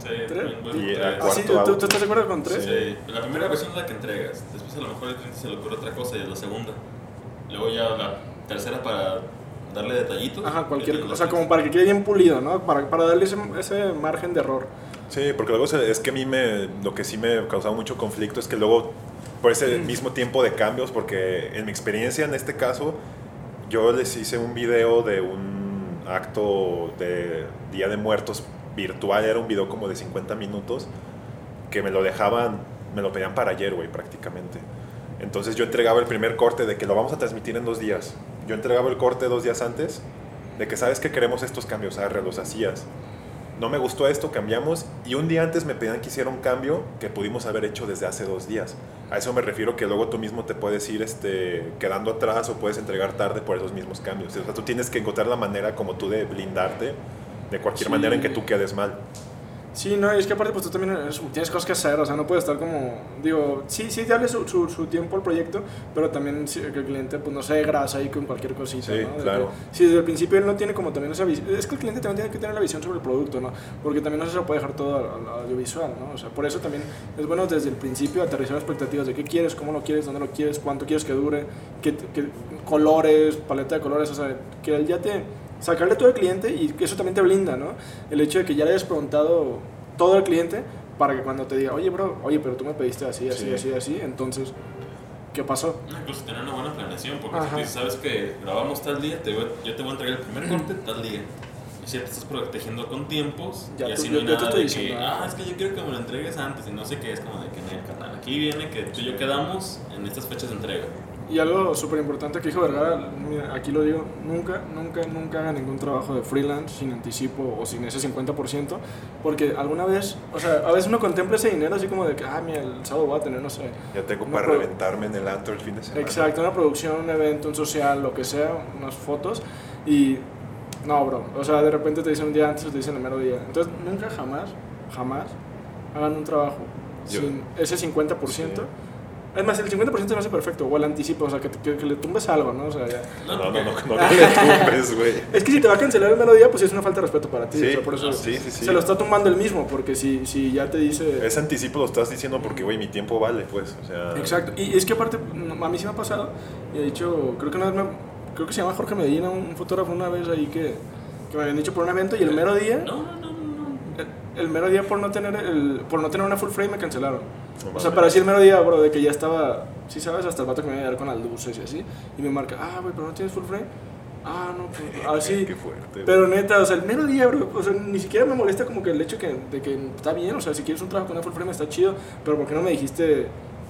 Sí, ¿Tres? también, bueno, Y ¿Ah, sí? ¿Tú, tú estás de acuerdo con tres? Sí, la primera versión es la que entregas, después a lo mejor el cliente se le ocurre otra cosa y es la segunda. Luego ya la tercera para darle detallitos. Ajá, cualquier cosa, o sea, como para que quede bien pulido, ¿no? Para, para darle ese, ese margen de error. Sí, porque luego es que a mí me, lo que sí me causaba mucho conflicto es que luego, por ese mismo tiempo de cambios, porque en mi experiencia en este caso, yo les hice un video de un acto de Día de Muertos virtual, era un video como de 50 minutos, que me lo dejaban, me lo pedían para ayer, güey, prácticamente. Entonces yo entregaba el primer corte de que lo vamos a transmitir en dos días. Yo entregaba el corte dos días antes de que sabes que queremos estos cambios, arre, los hacías. No me gustó esto, cambiamos y un día antes me pedían que hiciera un cambio que pudimos haber hecho desde hace dos días. A eso me refiero que luego tú mismo te puedes ir este, quedando atrás o puedes entregar tarde por esos mismos cambios. O sea, tú tienes que encontrar la manera como tú de blindarte de cualquier Sí. manera en que tú quedes mal. Sí, no, es que aparte pues tú también tienes cosas que hacer, o sea, no puedes estar como, digo, sí, sí, darle su, su, su tiempo al proyecto, pero también que el cliente pues no se dé grasa ahí con cualquier cosita, Sí, ¿no? Claro. que- si desde el principio él no tiene como también esa visión, es que el cliente también tiene que tener la visión sobre el producto, ¿no? Porque también no se lo puede dejar todo al, al audiovisual, ¿no? O sea, por eso también es bueno desde el principio aterrizar expectativas de qué quieres, cómo lo quieres, dónde lo quieres, cuánto quieres que dure, qué, qué colores, paleta de colores, o sea, que él ya te sacarle todo al cliente y que eso también te blinda, ¿no? El hecho de que ya le hayas preguntado todo al cliente para que cuando te diga, oye, bro, oye, pero tú me pediste así, así, Sí. así, así, entonces, ¿qué pasó? No, Incluso tener una buena planeación, porque si Ajá. tú dices, sabes que grabamos tal día, te voy- yo te voy a entregar el primer corte tal día. Y si ya te estás protegiendo con tiempos, Ya y tú- así yo- no hay yo te nada estoy de que, diciendo, ah, ah. es que yo quiero que me lo entregues antes, y no sé qué, es como de que en el canal. Aquí viene que tú y yo quedamos en estas fechas de entrega. Y algo súper importante que dijo Vergara, mira, aquí lo digo, nunca, nunca, nunca haga ningún trabajo de freelance sin anticipo o sin ese 50%, porque alguna vez, o sea, a veces uno contempla ese dinero así como de que, ah, mira, el sábado voy a tener, no sé, Ya tengo para reventarme en el antro el fin de semana. Exacto, una producción, un evento, un social, lo que sea, unas fotos y no, bro, o sea, de repente te dicen un día antes o te dicen el mero día. Entonces, nunca jamás, jamás hagan un trabajo Yo- sin ese 50%. Sí. Es más, el 50% me hace perfecto, o el anticipo, o sea, que, te- que- que le tumbes algo, ¿no? O sea, ya. No, no, porque- no, no, no le tumbes, güey. Es que si te va a cancelar el melodía, pues es una falta de respeto para ti. Sí, o sea, por eso sí, sí, sí. se lo está tumbando él mismo, porque si, si ya te dice... Ese anticipo lo estás diciendo porque, güey, mi tiempo vale, pues. O sea. Exacto, y es que aparte, no, a mí sí me ha pasado, y de hecho, creo que una vez me- creo que se llama Jorge Medina, un fotógrafo una vez ahí que, que me habían dicho por un evento y el mero día, No, no, no, no. no. El, mero día por no tener el, por no tener una full frame me cancelaron. No O sea, para decir el mero día, bro, de que ya estaba, sí sabes, hasta el vato que me iba a dar con las luces y así, y me marca, ah, güey, pero no tienes full frame. Ah, no, pues, así. Qué fuerte. Pero neta, o sea, el mero día, bro, o sea, ni siquiera me molesta como que el hecho que, de que está bien, o sea, si quieres un trabajo con una full frame está chido, pero ¿por qué no me dijiste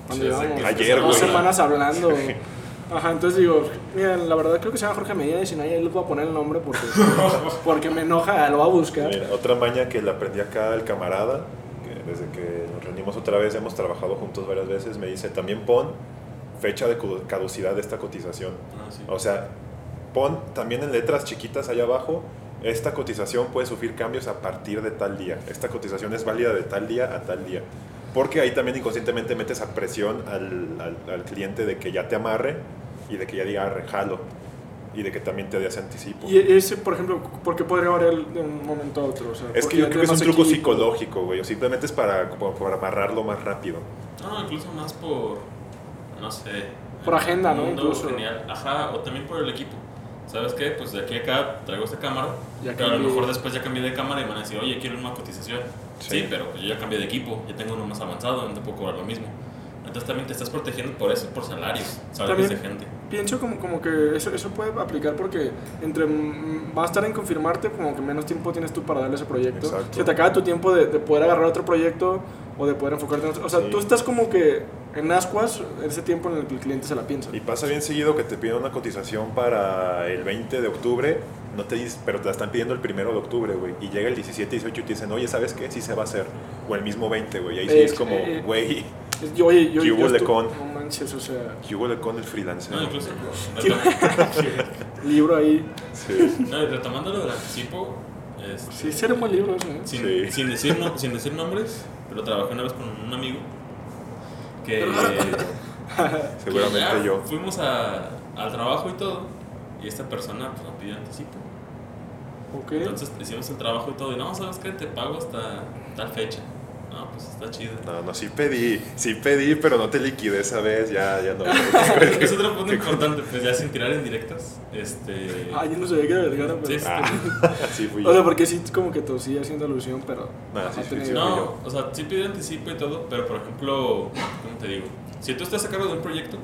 cuando Sí, que- Ayer, dos semanas hablando? Ajá, entonces digo, mira, la verdad creo que se llama Jorge Medina y si no, ahí les voy a poner el nombre porque, porque me enoja, lo voy a buscar. Mira, otra maña que le aprendí acá al camarada, que desde que nos reunimos otra vez, hemos trabajado juntos varias veces, me dice, también pon fecha de caducidad de esta cotización. Ah, sí. O sea, pon también en letras chiquitas allá abajo, esta cotización puede sufrir cambios a partir de tal día. Esta cotización es válida de tal día a tal día. Porque ahí también inconscientemente metes a presión al, al- al cliente de que ya te amarre y de que ya diga arre, jalo. Y de que también te dé ese anticipo. Y ese, por ejemplo, ¿por qué podría variar de un momento a otro? O sea, Es que yo creo que es un truco equipo. psicológico, güey. O simplemente es para, como para amarrarlo más rápido. No, incluso más por, no sé. Por agenda, ¿no? Incluso. Genial. Ajá, o también por el equipo. ¿Sabes qué? Pues de aquí a acá traigo esta cámara, Ya pero a lo mejor después ya cambié de cámara y me van a decir, oye, quiero una cotización. Sí, Sí. pero yo ya cambié de equipo, ya tengo uno más avanzado, no te puedo cobrar lo mismo. Entonces también te estás protegiendo por eso, por salarios, salarios de gente. Pienso como, como que eso, eso puede aplicar porque entre va a estar en confirmarte, como que menos tiempo tienes tú para darle ese proyecto. Exacto. Se te acaba tu tiempo de, de poder agarrar otro proyecto o de poder enfocarte en otro. O sea, Sí. tú estás como que en ascuas ese tiempo en el que el cliente se la piensa. Y pasa bien seguido que te piden una cotización para el 20 de octubre, no te dices, pero te la están pidiendo el primero de octubre, güey. Y llega el 17, 18 y te dicen, oye, ¿sabes qué? Sí se va a hacer. O el mismo 20, güey. Ahí sí Eh, es como, eh, güey, Es- Yo, oye, yo, ¿Qué yo hubo, estu- Lecón? No manches, o sea, ¿qué hubo con el freelancer? No, incluso. libro ahí. Sí. No, y retomando lo del anticipo. Este, Sí, sería un buen libro eso, ¿eh? Sin, Sí. sin, decir, no- sin decir nombres, pero trabajé una vez con un amigo que. Seguramente que yo. Fuimos a, al trabajo y todo, y esta persona pues, nos pidió anticipo. Entonces hicimos el trabajo y todo, y no, ¿sabes qué? Te pago hasta tal fecha. No, pues está chido. No, no, sí pedí, sí pedí, pero no te liquidé esa vez, ya, ya no. es otro punto importante, pues ya sin tirar en directas. Este. Ah, yo no sabía que era Vergara, pero... Sí, Ah, sí fui O sea, porque sí, como que tosía haciendo alusión, pero... Nah, sí, sí. No, o sea, sí pide anticipo y todo, pero por ejemplo, ¿cómo te digo? Si tú estás a cargo de un proyecto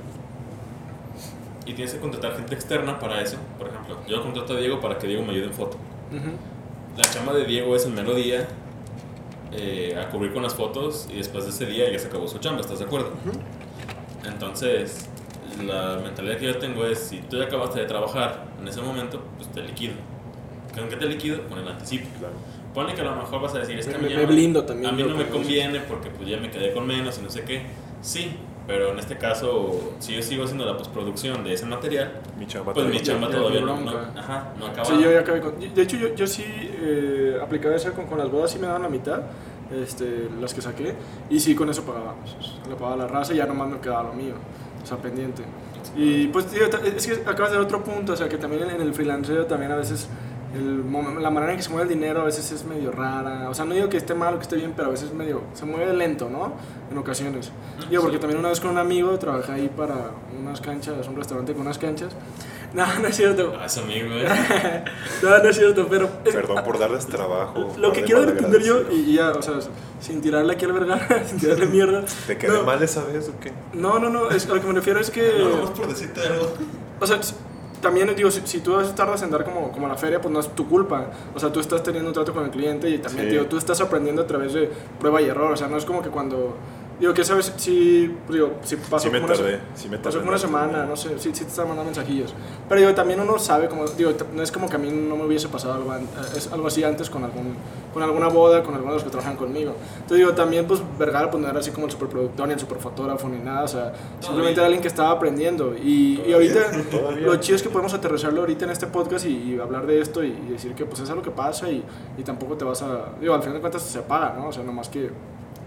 y tienes que contratar gente externa para eso, por ejemplo, yo contrato a Diego para que Diego me ayude en foto. La chamba de Diego es el mero día eh, a cubrir con las fotos y después de ese día ya se acabó su chamba, ¿estás de acuerdo? Entonces, la mentalidad que yo tengo es, si tú ya acabaste de trabajar en ese momento, pues te liquido. ¿Con qué te liquido? Con el anticipo. Claro. Ponle que a lo mejor vas a decir, es que a Me- mí, me ya blindo también a mí yo no me conviene porque pues ya me quedé con menos y no sé qué. Sí, pero en este caso, si yo sigo haciendo la postproducción de ese material, Mi chamba pues mi chamba todavía no, no, ajá, no acaba. Sí, yo ya acabé con... De hecho, yo, yo sí eh, aplicaba esa con, con las bodas, sí me daban la mitad, este, las que saqué, y sí, con eso pagábamos. Le pagaba la raza y ya nomás me quedaba lo mío, o sea, pendiente. Y pues, tío, es que acabas de dar otro punto, o sea, que también en, en el freelanceo también a veces... El, la manera en que se mueve el dinero a veces es medio rara. O sea, no digo que esté mal o que esté bien, pero a veces medio. Se mueve lento, ¿no? En ocasiones. Digo, porque Sí. también una vez con un amigo trabajé ahí para unas canchas, un restaurante con unas canchas. No, no es cierto. Ah, es amigo, eh. No, no es cierto, pero. Perdón por darles trabajo. Lo que quiero entender yo, y ya, o sea, sin tirarle aquí al vergara, sin tirarle mierda. ¿Te quedé no, mal esa vez o qué? No, no, no, es, a lo que me refiero es que. No, nomás por decirte algo. O sea, también digo, si, si tú tardas en dar como, como a la feria, pues no es tu culpa. O sea, tú estás teniendo un trato con el cliente y también, Sí. digo, tú estás aprendiendo a través de prueba y error. O sea, no es como que cuando. Digo, que sabes, si, digo, si pasó Sí me como una tardé, sí me Pasó tardé. como una semana, no sé, sí, sí te estaba mandando mensajillos. Pero digo, también uno sabe, como, digo, no es como que a mí no me hubiese pasado algo, eh, es algo así antes con, algún, con alguna boda, con algunos de los que trabajan conmigo. Entonces digo, también pues Vergara pues no era así como el superproductor ni el superfotógrafo ni nada, o sea, simplemente era alguien que estaba aprendiendo. Y, y ahorita todavía. lo chido es que podemos aterrizarlo ahorita en este podcast y, y hablar de esto y, y decir que pues es algo que pasa y, y tampoco te vas a, digo, al final de cuentas se paga, ¿no? O sea, nomás que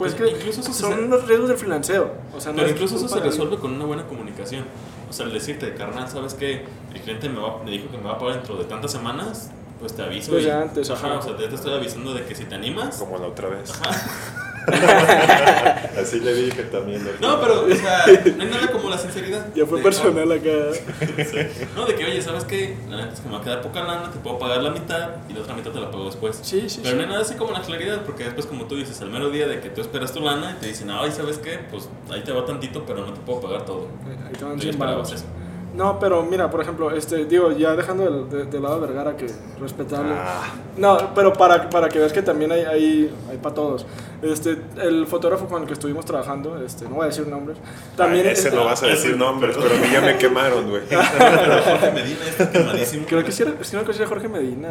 pues, Pues que incluso eso se son hace- los riesgos del freelanceo. O sea, no Pero incluso eso se resuelve con una buena comunicación. O sea, el decirte, carnal, ¿sabes qué? El cliente me, va, me dijo que me va a pagar dentro de tantas semanas, pues te aviso. Desde y- antes, ajá. ajá. O sea, ya te estoy avisando de que si te animas. Como la otra vez. Ajá. Así le dije también. ¿no? No, pero, o sea, no hay nada como la sinceridad. Ya fue De- personal acá. No, de que, oye, ¿sabes qué? La neta es que me va a quedar poca lana, te puedo pagar la mitad y la otra mitad te la pago después. Sí, sí, Pero no sí. hay nada así como la claridad, porque después, como tú dices, al mero día de que tú esperas tu lana, te dicen, ay, ¿sabes qué? Pues ahí te va tantito, pero no te puedo pagar todo. Ahí te van Tú 100 esperabas baros. eso. No, pero mira, por ejemplo, este, digo, ya dejando del- de, de lado a Vergara, que respetable. Ah, No, pero para, para que veas que también hay, hay, hay para todos. Este, el fotógrafo con el que estuvimos trabajando, este, no voy a decir nombres, también... ese este, no vas a decir nombres, pero a mí ya me quemaron, güey. Pero Jorge Medina está quemadísimo. Creo que sí era, no, que era Jorge Medina.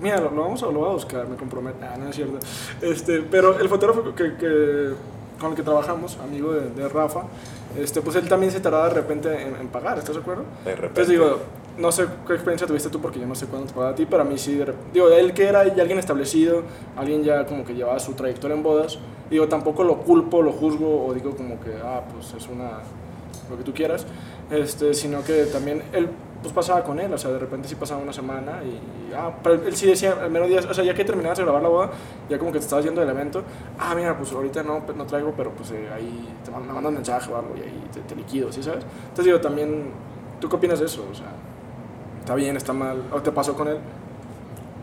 Mira, lo, lo vamos a, lo voy a buscar, me comprometo. Ah, no es cierto. Este, pero el fotógrafo que, que- con el que trabajamos, amigo de, de Rafa, este, pues él también se tardaba de repente en, en pagar, ¿estás de acuerdo? De repente. Entonces digo, no sé qué experiencia tuviste tú porque yo no sé cuándo te pagaba a ti, pero a mí sí, de rep- digo, él que era ya alguien establecido, alguien ya como que llevaba su trayectoria en bodas, digo, tampoco lo culpo, lo juzgo o digo como que, ah, pues es una, lo que tú quieras, este, sino que también él pues pasaba con él, o sea, de repente sí pasaba una semana y, y, ah, pero él sí decía, al menos días, o sea, ya que terminabas de grabar la boda, ya como que te estabas yendo del evento, ah, mira, pues ahorita no, no traigo, pero pues eh, ahí te man- me mandan mensaje o algo y ahí te, te liquido, ¿sí sabes? Entonces digo, también, ¿tú qué opinas de eso? O sea, ¿está bien, está mal? ¿O te pasó con él?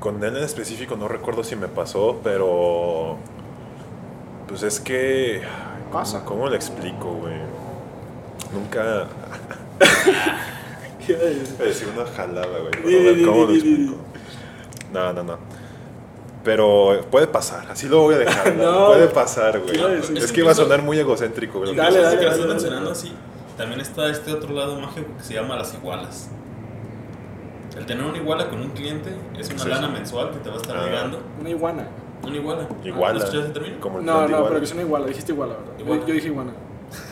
Con él en específico no recuerdo si me pasó, pero. Pues es que. ¿cómo- Pasa. ¿Cómo, le explico, güey? Nunca. Iba a decir una jalada, güey. a ver, ¿Cómo lo explico? No, no, no. Pero puede pasar, así lo voy a dejar. No. puede pasar, güey. Es que iba a sonar muy egocéntrico, güey. Dale, dale, que lo dale, estás dale. mencionando así, también está este otro lado mágico que se llama las igualas. El tener una iguala con un cliente es una Sí, lana sí. mensual que te va a estar Ah. llegando. Una iguana. Una iguala. Iguala. ¿No escuchaste el término? No, no, pero que es una iguala, dijiste iguala, ¿verdad? Yo- Iguana. Yo, dije iguana.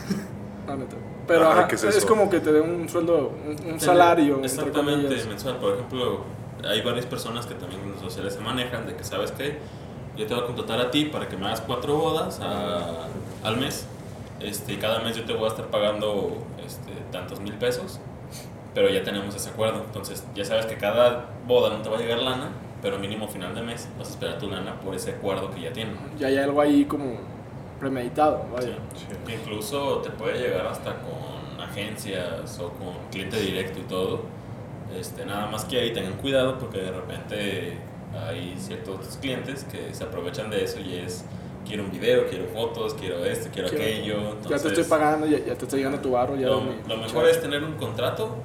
La neta. Pero Ajá, ajá, ¿qué es es, como que te dé un sueldo, un, un salario, Exactamente, mensual. Por ejemplo, hay varias personas que también en los sociales se manejan de que, ¿sabes qué? Yo te voy a contratar a ti para que me hagas cuatro bodas a- al mes. Este, y cada mes yo te voy a estar pagando este, tantos mil pesos. Pero ya tenemos ese acuerdo. Entonces, ya sabes que cada boda no te va a llegar lana, pero mínimo final de mes vas a esperar tu lana por ese acuerdo que ya tienen. Ya hay algo ahí como premeditado, vaya. Sí. Que incluso te puede llegar hasta con agencias o con cliente directo y todo. Este, nada más que ahí tengan cuidado porque de repente hay ciertos clientes que se aprovechan de eso y es quiero un video, quiero fotos, quiero esto, quiero, Quiero- aquello. ya te Entonces, estoy pagando, ya, ya te está llegando tu barro, ya Lo, mi- lo mejor es tener un contrato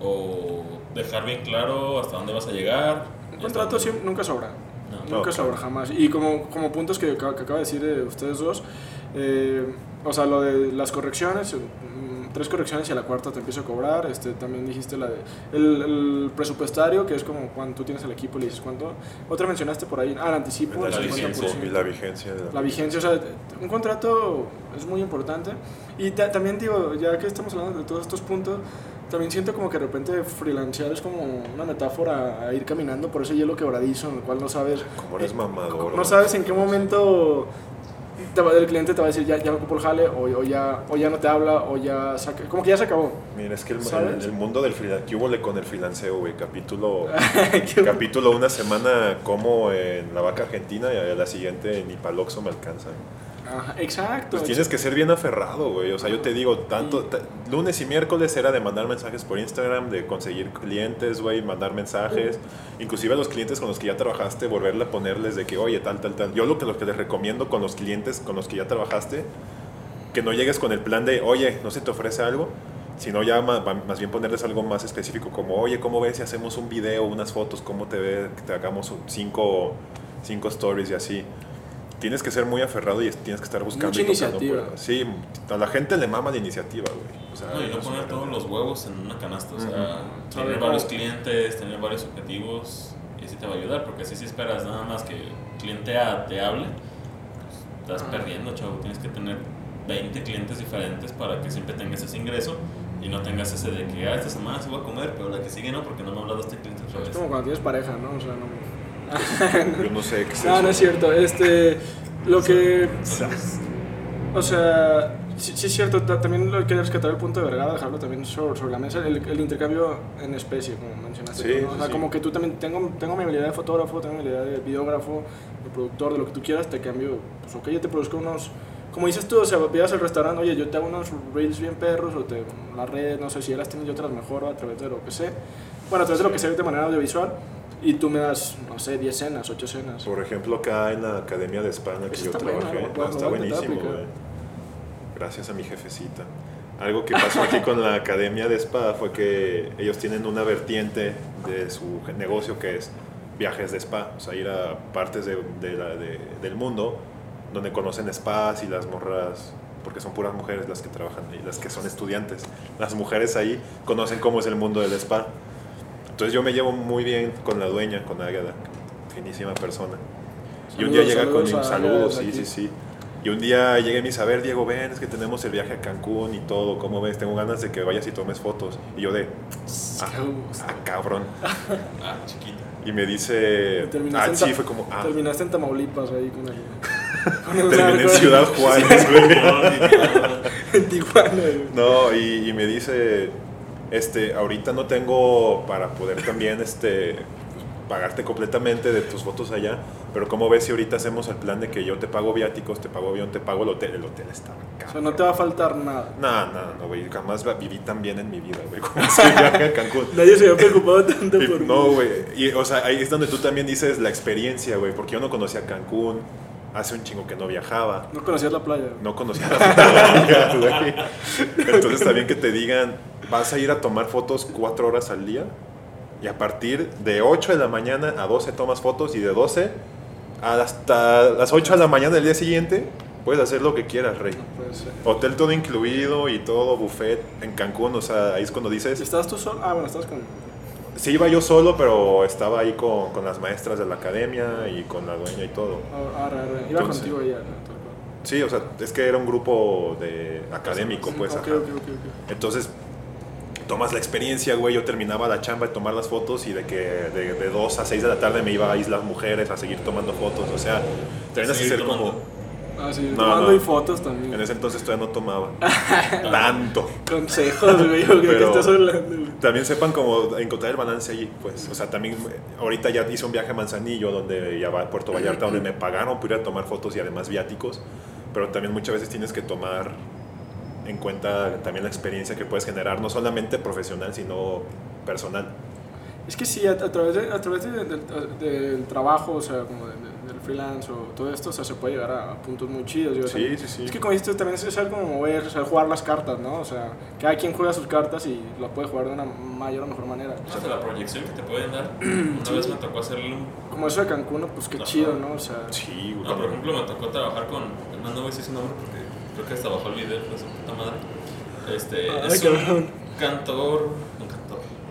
o dejar bien claro hasta dónde vas a llegar. Un contrato siempre- nunca sobra. Nunca sobra, jamás. Y como, como puntos que, acaba- que acaba de decir eh, ustedes dos, eh, o sea, lo de las correcciones, mm, tres correcciones y a la cuarta te empiezo a cobrar. Este, también dijiste la de el, el presupuestario, que es como cuando tú tienes el equipo y le dices cuánto. Otra mencionaste por ahí, ah, el anticipo, el La, La vigencia, 50%. y la vigencia. de La vigencia, o sea, un contrato es muy importante. Y ta- también digo, ya que estamos hablando de todos estos puntos, también siento como que de repente freelancear es como una metáfora a ir caminando por ese hielo quebradizo en el cual no sabes... Como eres eh, mamador. No güey. sabes en qué momento te va- el cliente te va a decir ya, ya no ocupo el jale o, o ya, o ya no te habla o ya... se ac- como que ya se acabó. Mira, es que el, el- el mundo del freelance, ¿qué hubo con el freelanceo, güey? Capítulo, capítulo una semana como en la vaca argentina y a la siguiente ni paloxo me alcanza. Ajá, exacto. Pues tienes que ser bien aferrado, güey. O sea, yo te digo, tanto ta- lunes y miércoles era de mandar mensajes por Instagram, de conseguir clientes, güey, mandar mensajes. Inclusive a los clientes con los que ya trabajaste, volverle a ponerles de que, oye, tal, tal, tal. Yo lo que, lo que les recomiendo con los clientes con los que ya trabajaste, que no llegues con el plan de, oye, ¿no se te ofrece algo? Sino ya ma- más, bien ponerles algo más específico, como, oye, ¿cómo ves si hacemos un video, unas fotos? ¿Cómo te ve que te hagamos cinco, cinco stories y así? Tienes que ser muy aferrado y es- tienes que estar buscando Mucha y iniciativa. Sí, a la gente le mama la iniciativa, güey. O sea, No, y no es poner todos los huevos en una canasta. O sea, Ujú. tener Saber varios cómo- clientes, tener varios objetivos, y así te va a ayudar. Porque así si esperas nada más que el cliente A te hable, pues, estás Ajá. perdiendo, chavo. Tienes que tener 20 clientes diferentes para que siempre tengas ese ingreso y no tengas ese de que, ah, esta semana sí voy a comer, pero la que sigue no, porque no me ha hablado este cliente otra Es vez. como cuando tienes pareja, ¿no? O sea, no... Yo no sé qué es No, eso. no es cierto. Este, lo que... O sea, sí, sí es cierto, ta- también lo que rescatar el punto de Vergara, dejarlo también sobre, sobre la mesa, el, el intercambio en especie, como mencionaste. Sí, tú, ¿no? O sea, sí. como que tú también, tengo, tengo mi habilidad de fotógrafo, tengo mi habilidad de videógrafo, de productor, de lo que tú quieras, te cambio, pues ok, yo te produzco unos, como dices tú, o sea, veas al restaurante, oye, yo te hago unos reels bien perros, o te, la red, no sé, si ya las tienes, yo te las mejoro a través de lo que sé, bueno, a través de lo que sé de manera audiovisual, y tú me das, no sé, 10 cenas, 8 cenas. Por ejemplo, acá en la Academia de España que yo bueno, trabajé, lo voy a- no, está buenísimo, güey. Gracias a mi jefecita. Algo que pasó aquí con la Academia de Spa fue que ellos tienen una vertiente de su negocio que es viajes de spa, o sea, ir a partes de, de la- de- del mundo donde conocen spas y las morras, porque son puras mujeres las que trabajan ahí, las que son estudiantes. Las mujeres ahí conocen cómo es el mundo del spa. Entonces yo me llevo muy bien con la dueña, con Águeda, finísima persona. Y un día Saludos, llega con saludos un a saludo, Águeda sí, sí, sí. Y un día llegué y me dice, a ver, Diego, ven, es que tenemos el viaje a Cancún y todo, ¿cómo ves? Tengo ganas de que vayas y tomes fotos. Y yo de, ah, ah, cabrón. Ah, chiquita. Y me dice, ah, en sí, fue como, ah, Terminaste en Tamaulipas ahí con el. terminé en. Ciudad Juárez, güey. No, ni nada. En Tijuana, güey. No, y, y me dice, este, ahorita no tengo para poder también, este, pues, pagarte completamente de tus fotos allá, pero ¿cómo ves si ahorita hacemos el plan de que yo te pago viáticos, te pago avión, te pago el hotel? El hotel O caro. sea, no te va a faltar nada. No, no, no, güey, jamás viví tan bien en mi vida, güey, como ese viaje a Cancún. Nadie se había preocupado tanto Y- por mí. No, güey, y, o sea, ahí es donde tú también dices la experiencia, güey, porque yo no conocía Cancún, hace un chingo que no viajaba. No conocías la playa. No conocía la playa. Entonces también que te digan, vas a ir a tomar fotos cuatro horas al día y a partir de 8 de la mañana a 12 tomas fotos y de 12 hasta las 8 de la mañana del día siguiente puedes hacer lo que quieras, rey. No puede ser. Hotel todo incluido y todo, buffet en Cancún, o sea, ahí es cuando dices, ¿Estabas tú solo? Ah, bueno, estabas con. Sí iba yo solo, pero estaba ahí con, con las maestras de la academia y con la dueña y todo. Ah, arre. Iba Entonces- contigo ella. Sí, o sea, es que era un grupo de académico, pues, Ok, ajá. ok, ok, ok. Entonces, tomas la experiencia, güey. Yo terminaba la chamba de tomar las fotos y de que de, de 2 a 6 de la tarde me iba a Islas Mujeres a seguir tomando fotos. O sea, terminas a ser como. Ah, sí, No, tomando no. y fotos también. En ese entonces todavía no tomaba tanto. Consejos, güey. ¿o ¿Qué, Pero- estás hablando, güey? También sepan como encontrar el balance allí, pues. O sea, también ahorita ya hice un viaje a Manzanillo, donde ya va a Puerto Vallarta, donde me pagaron por ir a tomar fotos y además viáticos. Pero también muchas veces tienes que tomar en cuenta también la experiencia que puedes generar, no solamente profesional, sino personal. Es que sí, a, a través, de, a través de- del, del trabajo, o sea, como de- de- del freelance o todo esto, o sea, se puede llegar a, a puntos muy chidos. yo, o sea, Sí, sí, sí. Es que como dices, tú, también es saber cómo mover, o sea, jugar las cartas, ¿no? O sea, cada quien juega sus cartas y lo puede jugar de una mayor o mejor manera. O sea, la proyección que te pueden dar. Una vez me tocó hacerle un. Como eso de Cancún, pues qué chido, ¿no? O sea, Sí, güey. No, por ejemplo, me tocó trabajar con. No, no voy a decir su nombre porque creo que hasta bajó el video de su puta madre. Este. Ay, es cabrón. un cantor. Un cantor.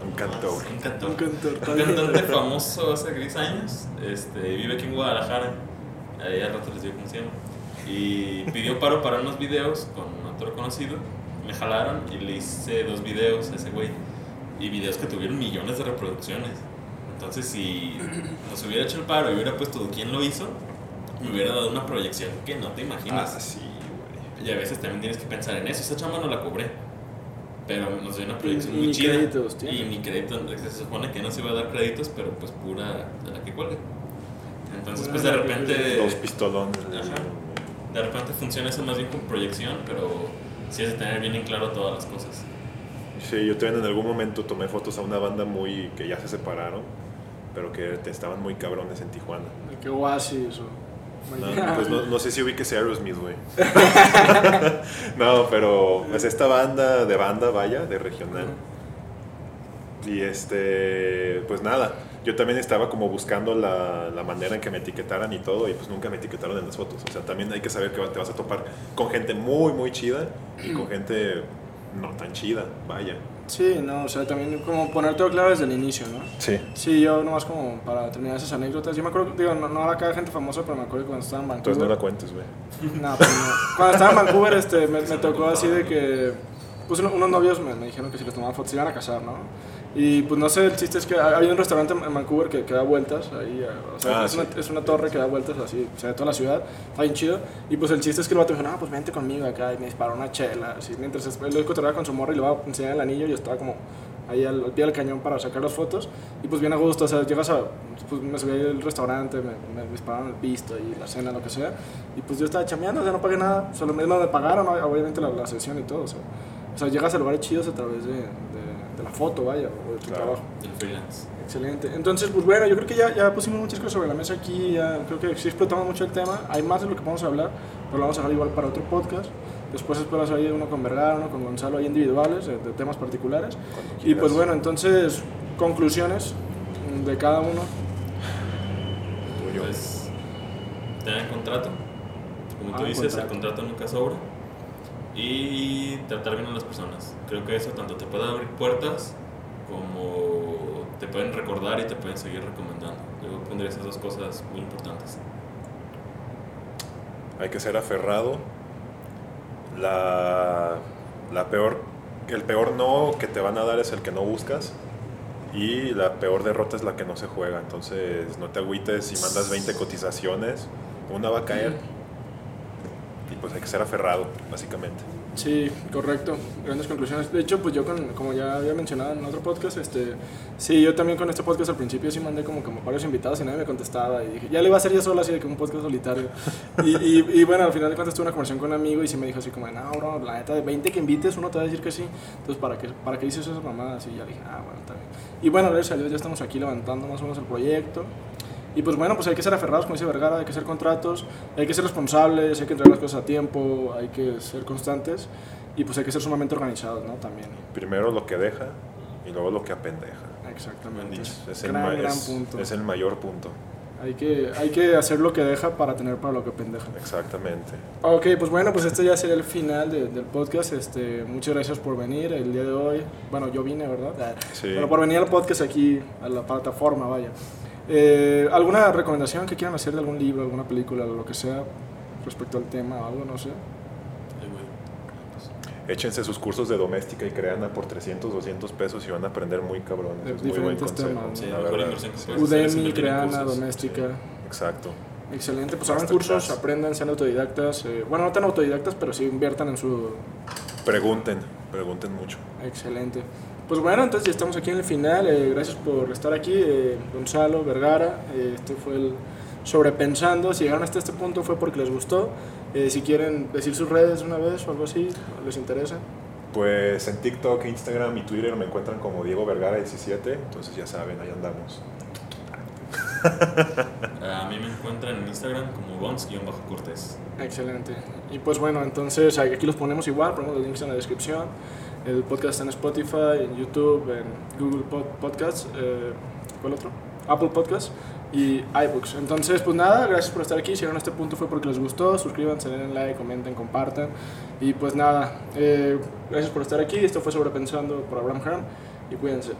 Un cantor. Un cantor. un cantor. Un cantante famoso hace 10 años, este, vive aquí en Guadalajara, ahí al rato les digo cómo se llama, y pidió paro para unos videos con otro conocido, me jalaron y le hice dos videos a ese güey, y videos que tuvieron millones de reproducciones. Entonces, si nos hubiera hecho el paro y hubiera puesto quién lo hizo, me hubiera dado una proyección que no te imaginas. Ah, sí, güey. Y a veces también tienes que pensar en eso. Esa chamba no la cobré. Pero nos dio una proyección muy chida. créditos y ni crédito. Se supone que no se iba a dar créditos, pero pues pura de la que cuelgue. Entonces, pues de Pura repente. Dos pistolones. güey. Ajá. De repente funciona eso más bien con proyección, pero sí es de tener bien en claro todas las cosas. Sí, yo también en algún momento tomé fotos a una banda muy que ya se separaron, pero que estaban muy cabrones en Tijuana. De que Oasis o. No, pues no, no sé si ubiques a Aerosmith, güey. no, pero es esta banda de banda, vaya, de regional. Y este, pues nada, yo también estaba como buscando la, la manera en que me etiquetaran y todo, y pues nunca me etiquetaron en las fotos. O sea, también hay que saber que te vas a topar con gente muy, muy chida y con gente no tan chida, vaya. Sí, no, o sea, también como poner todo claro desde el inicio, ¿no? Sí. Sí, yo nomás como para terminar esas anécdotas. Yo me acuerdo, digo, no, no era cada gente famosa, pero me acuerdo que cuando estaba en Vancouver. Entonces no la cuentes, güey. No, pues no. Cuando estaba en Vancouver, este, me, me tocó así de que. Pues uno- unos novios me, me dijeron que si les tomaba fotos se iban a casar, ¿no? Y pues no sé, el chiste es que hay un restaurante en Vancouver que, que da vueltas ahí, eh, o sea, Ah, es, sí. una, es una torre que da vueltas así, o sea, de toda la ciudad, está bien chido. Y pues el chiste es que el vato dijo, no, pues vente conmigo acá, y me disparó una chela, así, mientras él lo cotorreaba con su morra y le iba a enseñar el anillo, yo estaba como ahí al, al pie del cañón para sacar las fotos. Y pues bien a gusto, o sea, llegas a, pues me subí al restaurante, me, me dispararon el pisto y la cena, lo que sea. Y pues yo estaba chameando, o sea, no pagué nada, solo mismo me pagaron, obviamente la, la sesión y todo, o sea. O sea, llegas a lugares chidos a través de, de, de la foto, vaya, o de tu Claro. trabajo. El freelance. Excelente. Entonces, pues bueno, yo creo que ya, ya pusimos muchas cosas sobre la mesa aquí, ya creo que sí explotamos mucho el tema. Hay más de lo que podemos hablar, pero lo vamos a dejar igual para otro podcast. Después espero hacer ahí uno con Vergara, uno con Gonzalo, ahí individuales, de, de temas particulares. Cuando Y pues bueno, entonces, conclusiones de cada uno. Tuyo. Pues, tener contrato. Como Ah, tú dices, el contrato. contrato nunca sobra. Y tratar bien a las personas. Creo que eso tanto te puede abrir puertas como te pueden recordar y te pueden seguir recomendando. Yo pondría esas dos cosas muy importantes. Hay que ser aferrado. La, la peor, el peor no que te van a dar es el que no buscas. Y la peor derrota es la que no se juega. Entonces no te agüites si mandas 20 cotizaciones. Una va a caer. Pues hay que ser aferrado, básicamente. Sí, correcto. Grandes conclusiones. De hecho, pues yo, con, como ya había mencionado en otro podcast, este, sí, yo también con este podcast al principio sí mandé como, como varios invitados y nadie me contestaba. Y dije, ya le iba a hacer yo solo así de que un podcast solitario. y, y, y bueno, al final de cuentas tuve una conversación con un amigo y sí me dijo así como, no, bro, la neta de 20 que invites, uno te va a decir que sí. Entonces, ¿para qué, para qué dices esas mamadas? Y ya dije, ah, bueno, está bien. Y bueno, gracias a Dios ya estamos aquí levantando más o menos el proyecto. Y pues bueno, pues hay que ser aferrados, como dice Vergara, hay que hacer contratos, hay que ser responsables, hay que entregar las cosas a tiempo, hay que ser constantes y pues hay que ser sumamente organizados, ¿no? También. Primero lo que deja y luego lo que apendeja. Exactamente. Es el, gran, gran es- punto. es el mayor punto. Hay, que, hay que hacer lo que deja para tener para lo que pendeja. Exactamente. Ok, pues bueno, pues este ya sería el final de- del podcast. Este, muchas gracias por venir el día de hoy. Bueno, yo vine, ¿verdad? Sí. Pero por venir al podcast aquí, a la plataforma, vaya. Eh, ¿Alguna recomendación que quieran hacer de algún libro, alguna película, lo que sea, respecto al tema o algo, no sé? Échense sus cursos de doméstica y creana por 300, 200 pesos y van a aprender muy cabrón. De Es muy buen consejo. temas, Sí, la Sí. Udemy, Creana. Doméstica. Exacto. Excelente, pues hagan cursos, aprendan, sean autodidactas. eh, bueno, no tan autodidactas, pero sí inviertan en su... Pregunten, pregunten mucho. Excelente. Pues bueno, entonces ya estamos aquí en el final. eh, gracias por estar aquí, eh, Gonzalo, Vergara. eh, este fue el Sobrepensando. Si llegaron hasta este punto fue porque les gustó. Eh, si quieren decir sus redes una vez o algo así, les interesa. Pues en TikTok, Instagram y Twitter me encuentran como Diego Vergara 17, entonces ya saben, ahí andamos. A mí me encuentran en Instagram como Gons-Cortés. Excelente. Y pues bueno, entonces aquí los ponemos igual, ponemos los links en la descripción. El podcast en Spotify, en YouTube, en Google Pod- Podcasts. eh, ¿Cuál otro? Apple Podcasts y iBooks. Entonces, pues nada, gracias por estar aquí. Si llegaron a este punto fue porque les gustó. Suscríbanse, den like, comenten, compartan. Y pues nada, eh, gracias por estar aquí. Esto fue Sobrepensando por Abraham Herm. Y cuídense.